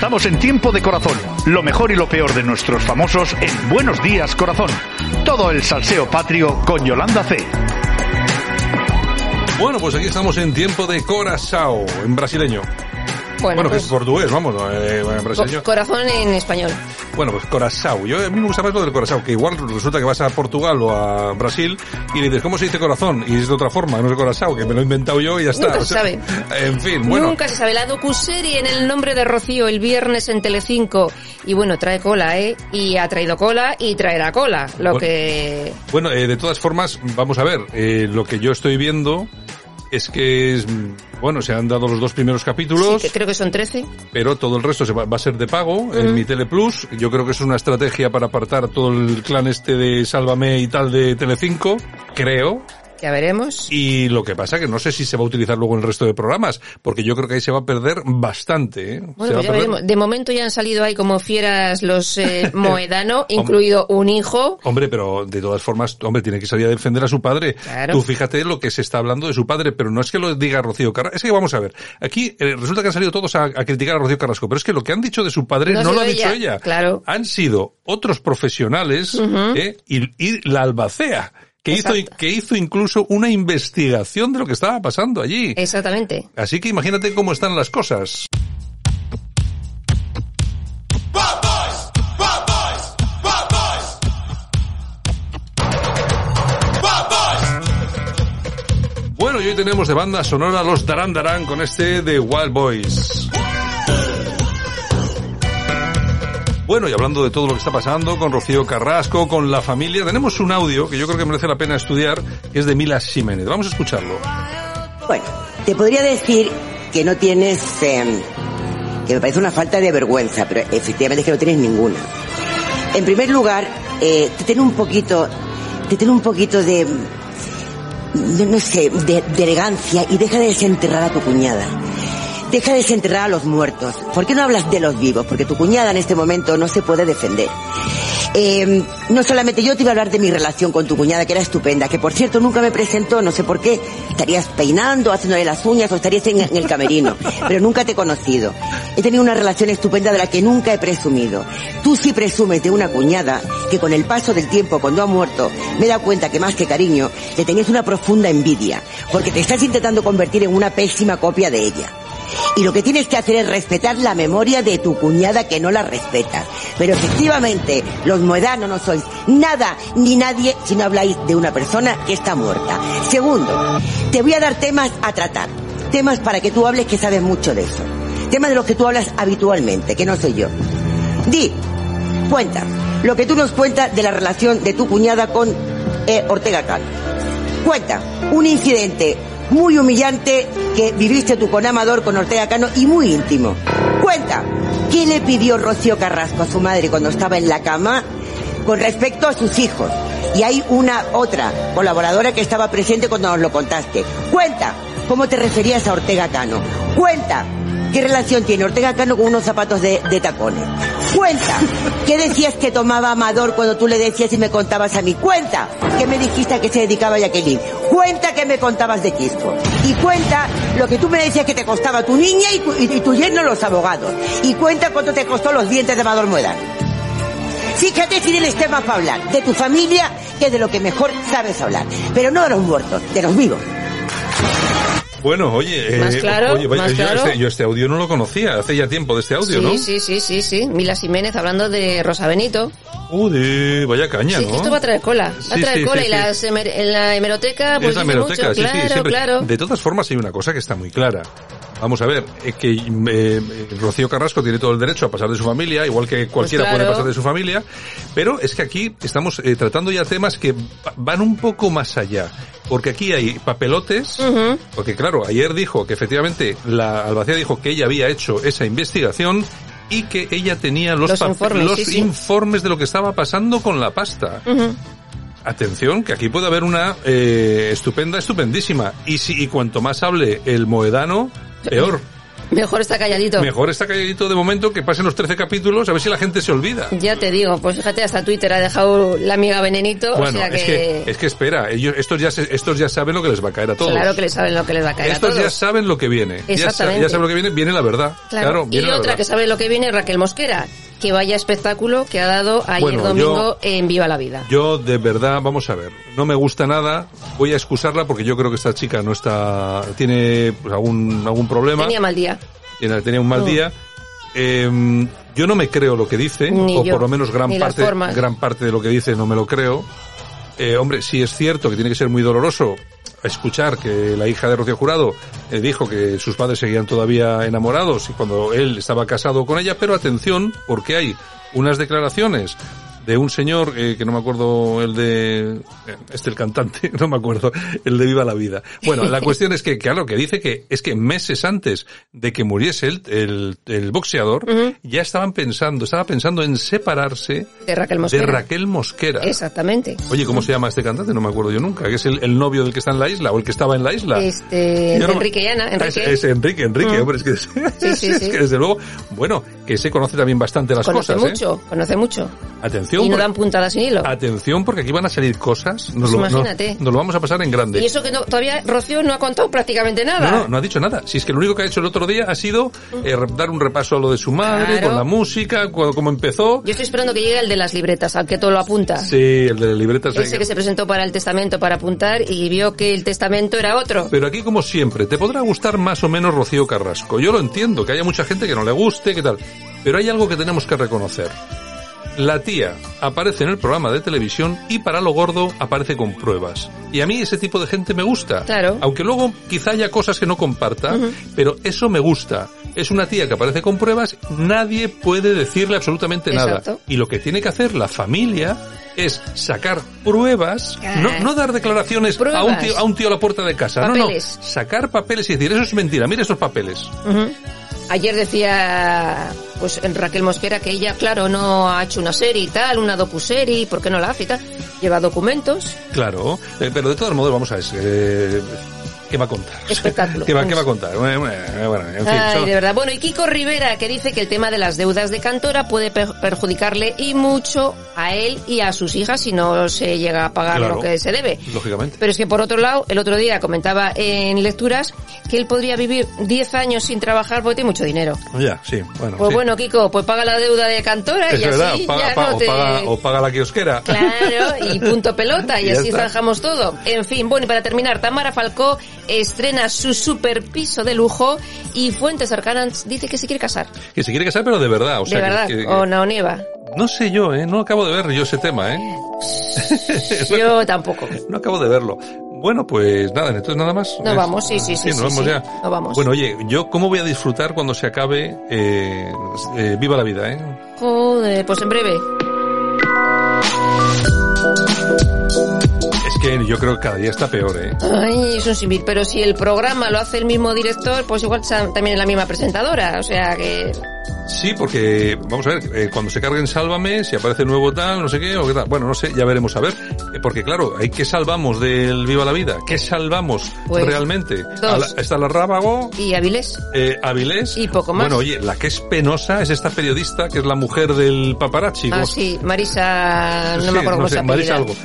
Estamos en tiempo de corazón. Lo mejor y lo peor de nuestros famosos en Buenos Días Corazón. Todo el salseo patrio con Yolanda C. Bueno, pues aquí estamos en tiempo de Corazao, en brasileño. Bueno, que pues- es portugués, vamos, eh, en brasileño. Co- corazón en español. Bueno, pues Corazao. Yo, a mí me gusta más lo del Corazao, que igual resulta que vas a Portugal o a Brasil y le dices, ¿cómo se dice corazón? Y es de otra forma, no es Corazao, que me lo he inventado yo y ya está. Nunca O se sabe. En fin, bueno. Nunca se sabe. La docuserie en el nombre de Rocío el viernes en Telecinco. Y bueno, trae cola, ¿eh? Y ha traído cola y traerá cola. Lo Bueno. que... Bueno, eh, de todas formas, vamos a ver, eh, lo que yo estoy viendo es que es, bueno, se han dado los dos primeros capítulos, sí, que creo que son 13. pero todo el resto se va, va a ser de pago en mi Tele Plus. Yo creo que es una estrategia para apartar todo el clan este de Sálvame y tal de Telecinco, creo. Ya veremos. Y lo que pasa que no sé si se va a utilizar luego en el resto de programas, porque yo creo que ahí se va a perder bastante. ¿eh? Bueno, pues ya veremos. De momento ya han salido ahí como fieras los eh, Moedano, incluido un hijo. Hombre, pero de todas formas, hombre, tiene que salir a defender a su padre. Claro. Tú fíjate lo que se está hablando de su padre, pero no es que lo diga Rocío Carrasco. Es que vamos a ver, aquí eh, resulta que han salido todos a, a criticar a Rocío Carrasco, pero es que lo que han dicho de su padre No lo ha dicho ella, claro. Han sido otros profesionales eh, y, y la albacea. Que hizo, que hizo incluso una investigación de lo que estaba pasando allí. Exactamente. Así que imagínate cómo están las cosas. Bueno, y hoy tenemos de banda sonora los Daran Daran con este de Wild Boys. Bueno, y hablando de todo lo que está pasando con Rocío Carrasco, con la familia, tenemos un audio que yo creo que merece la pena estudiar, que es de Mila Jiménez. Vamos a escucharlo. Bueno, te podría decir que no tienes, eh, que me parece una falta de vergüenza, pero efectivamente que no tienes ninguna. En primer lugar, eh, te tiene un poquito, te tiene un poquito de, de, no sé, de, de elegancia y deja de desenterrar a tu cuñada. Deja de desenterrar a los muertos. ¿Por qué no hablas de los vivos? Porque tu cuñada en este momento no se puede defender. Eh, no solamente yo te iba a hablar de mi relación con tu cuñada, que era estupenda, que por cierto nunca me presentó, no sé por qué. Estarías peinando, haciéndole las uñas o estarías en, en el camerino, pero nunca te he conocido. He tenido una relación estupenda de la que nunca he presumido. Tú sí presumes de una cuñada que con el paso del tiempo, cuando ha muerto, me he dado cuenta que más que cariño, le tenías una profunda envidia, porque te estás intentando convertir en una pésima copia de ella. Y lo que tienes que hacer es respetar la memoria de tu cuñada que no la respeta. Pero efectivamente, los moedanos no sois nada ni nadie si no habláis de una persona que está muerta. Segundo, te voy a dar temas a tratar. Temas para que tú hables que sabes mucho de eso. Temas de los que tú hablas habitualmente, que no soy yo. Di, cuenta, lo que tú nos cuentas de la relación de tu cuñada con eh, Ortega Cano. Cuenta, un incidente muy humillante que viviste tú con Amador, con Ortega Cano y muy íntimo. Cuenta, ¿qué le pidió Rocío Carrasco a su madre cuando estaba en la cama con respecto a sus hijos? Y hay una otra colaboradora que estaba presente cuando nos lo contaste. Cuenta, ¿cómo te referías a Ortega Cano? Cuenta, ¿qué relación tiene Ortega Cano con unos zapatos de, de tacones? Cuenta, ¿qué decías que tomaba Amador cuando tú le decías y me contabas a mí? Cuenta, ¿qué me dijiste a se dedicaba Jacqueline? Cuenta que me contabas de Quisco. Y cuenta lo que tú me decías que te costaba tu niña y tu, y, tu yerno los abogados. Y cuenta cuánto te costó los dientes de Amador Muedano. Fíjate si tienes temas para hablar de tu familia, que es de lo que mejor sabes hablar. Pero no de los muertos, de los vivos. Bueno, oye, Más eh, claro, oye, vaya, más yo, claro. Este, yo este audio no lo conocía, hace ya tiempo de este audio, sí, ¿no? sí, sí, sí, sí. Mila Jiménez hablando de Rosa Benito. De vaya caña, sí, ¿no? esto va a traer cola. Va a traer sí, cola y las en la hemeroteca pues es la hemeroteca, mucho. sí, claro, sí, siempre. claro. De todas formas hay una cosa que está muy clara. Vamos a ver, que eh, Rocío Carrasco tiene todo el derecho a pasar de su familia, igual que cualquiera Pues claro. puede pasar de su familia, pero es que aquí estamos eh, tratando ya temas que va- van un poco más allá, porque aquí hay papelotes, porque claro, ayer dijo que efectivamente la albacea dijo que ella había hecho esa investigación y que ella tenía los, Los informes, los sí, sí. informes de lo que estaba pasando con la pasta. Atención, que aquí puede haber una eh, estupenda, estupendísima. Y si y cuanto más hable el moedano, peor. Mejor está calladito. Mejor está calladito de momento que pasen los 13 capítulos, a ver si la gente se olvida. Ya te digo, pues fíjate, hasta Twitter ha dejado la amiga Venenito, Bueno, o sea es, que, es que espera, ellos, estos, ya se- estos ya saben lo que les va a caer a todos. Claro que le saben lo que les va a caer a estos todos. ya saben lo que viene. Exactamente. ya saben lo que viene, viene la verdad. Claro, Claro. viene y la otra verdad. que sabe lo que viene es Raquel Mosquera, que vaya espectáculo que ha dado ayer Bueno, domingo en Viva la Vida. Yo de verdad, vamos a ver, no me gusta nada, voy a excusarla porque yo creo que esta chica no está, tiene pues, algún, algún problema, Tenía mal día. tenía un mal Mm. día. Eh, yo no me creo lo que dice, Ni o yo, por lo menos gran ni parte, gran parte de lo que dice no me lo creo. Eh, hombre, sí es cierto que tiene que ser muy doloroso escuchar que la hija de Rocío Jurado eh, dijo que sus padres seguían todavía enamorados y cuando él estaba casado con ella, pero atención, porque hay unas declaraciones de un señor eh, que no me acuerdo el de eh, este el cantante no me acuerdo el de Viva la Vida bueno la cuestión es que claro que dice que es que meses antes de que muriese el, el, el boxeador ya estaban pensando estaba pensando en separarse De Raquel Mosquera. de Raquel Mosquera Exactamente. Oye, ¿cómo se llama este cantante? No me acuerdo yo nunca. Que es el, el novio del que está en la isla o el que estaba en la isla. Este, no- Enrique y Ana, Ah, Enrique. Es, es Enrique, Enrique, hombre, es que, es, sí, es sí. que desde luego, bueno, que se conoce también bastante las conoce cosas, ¿eh? mucho, conoce mucho. Atención, Y no dan puntadas sin hilo. atención, porque aquí van a salir cosas. Nos, Pues lo, imagínate. nos lo vamos a pasar en grande. Y eso que no, todavía Rocío no ha contado prácticamente nada. No, no, no ha dicho nada. Si es que lo único que ha hecho el otro día ha sido eh, re- dar un repaso a lo de su madre, Claro. con la música, cu- cómo empezó. Yo estoy esperando que llegue el de las libretas, al que todo lo apunta. Sí, el de las libretas. Ese que se presentó para el testamento para apuntar y vio que el testamento era otro. Pero aquí, como siempre, te podrá gustar más o menos Rocío Carrasco. Yo lo entiendo, que haya mucha gente que no le guste, que tal. Pero hay algo que tenemos que reconocer. La tía aparece en el programa de televisión y para lo gordo aparece con pruebas. Y a mí ese tipo de gente me gusta. Claro. Aunque luego quizá haya cosas que no comparta, pero eso me gusta. Es una tía que aparece con pruebas, nadie puede decirle absolutamente nada. Y lo que tiene que hacer la familia es sacar pruebas, no, no dar declaraciones a un, tío, a un tío a la puerta de casa. Papeles. No, no. Sacar papeles y decir, eso es mentira, mira esos papeles. Ujú. Ayer decía pues en Raquel Mosquera que ella, claro, no ha hecho una serie y tal, una docuserie, ¿por qué no la hace y tal? Lleva documentos, Claro, eh, pero de todos modos, vamos a ver, eh, ¿qué va a contar? espectáculo. ¿Qué va, qué va a contar? Bueno, bueno, en fin, Ay, son- de verdad. Bueno, y Kiko Rivera, que dice que el tema de las deudas de Cantora puede per- perjudicarle y mucho a él y a sus hijas si no se llega a pagar Claro. lo que se debe. lógicamente. Pero es que por otro lado, el otro día comentaba en lecturas que él podría vivir 10 años sin trabajar porque tiene mucho dinero. Ya, sí, bueno. Pues sí. bueno, Kiko, pues paga la deuda de Cantora es y verdad, así paga, ya pa- no o, paga, o paga la kiosquera. Claro, y punto pelota, y, Y así zanjamos todo. En fin, bueno, y para terminar, Tamara Falcó estrena su super piso de lujo y Fuentes Arcanas dice que se quiere casar. Que se quiere casar, pero de verdad. O sea, de verdad, que- que- o no, Nieva. no sé yo, ¿eh? No acabo de ver yo ese tema, ¿eh? Yo tampoco. No acabo de verlo. Bueno, pues nada, entonces nada más. Nos Es- vamos, sí, sí, sí, nos sí, vamos sí. ya. Nos vamos. Bueno, oye, yo cómo voy a disfrutar cuando se acabe eh, eh, Viva la Vida, ¿eh? Joder, pues en breve. Que yo creo cada día está peor, ¿eh? Ay, es un simil, pero si el programa lo hace el mismo director, pues igual también es la misma presentadora, o sea que... Sí, porque, vamos a ver, eh, cuando se carguen Sálvame, si aparece nuevo tal, no sé qué, o qué tal. Bueno, no sé, ya veremos a ver. Eh, porque claro, hay que salvamos del Viva la Vida. ¿Qué salvamos Pues, realmente? dos. A la- está la Rábago, ¿Y Avilés? eh, Avilés. Y poco más. Bueno, oye, la que es penosa es esta periodista que es la mujer del paparazzi. Ah, ¿cómo- sí, Marisa... No Sí, me acuerdo cómo sé, se Marisa algo.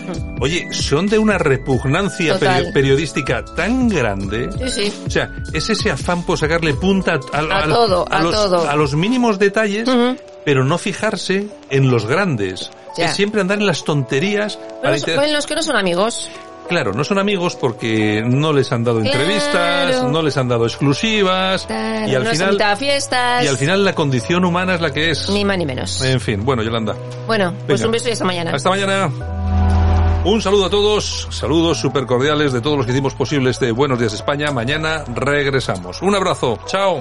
Oye, son de una repugnancia peri- periodística tan grande. Sí, sí. O sea, es ese afán por sacarle punta a, A todo, a los, todo. a los mínimos detalles, pero no fijarse en los grandes. Ya. Es siempre andar en las tonterías. para Los, pues los que no son amigos. Claro, no son amigos porque no les han dado Claro. entrevistas, no les han dado exclusivas Claro, y al no final a fiestas. y al final la condición humana es la que es. Ni más ni menos. En fin, bueno, Yolanda. Bueno, pues Venga. un beso y hasta mañana. Hasta mañana. Un saludo a todos, saludos súper cordiales de todos los que hicimos posible este Buenos Días España. Mañana regresamos. Un abrazo, chao.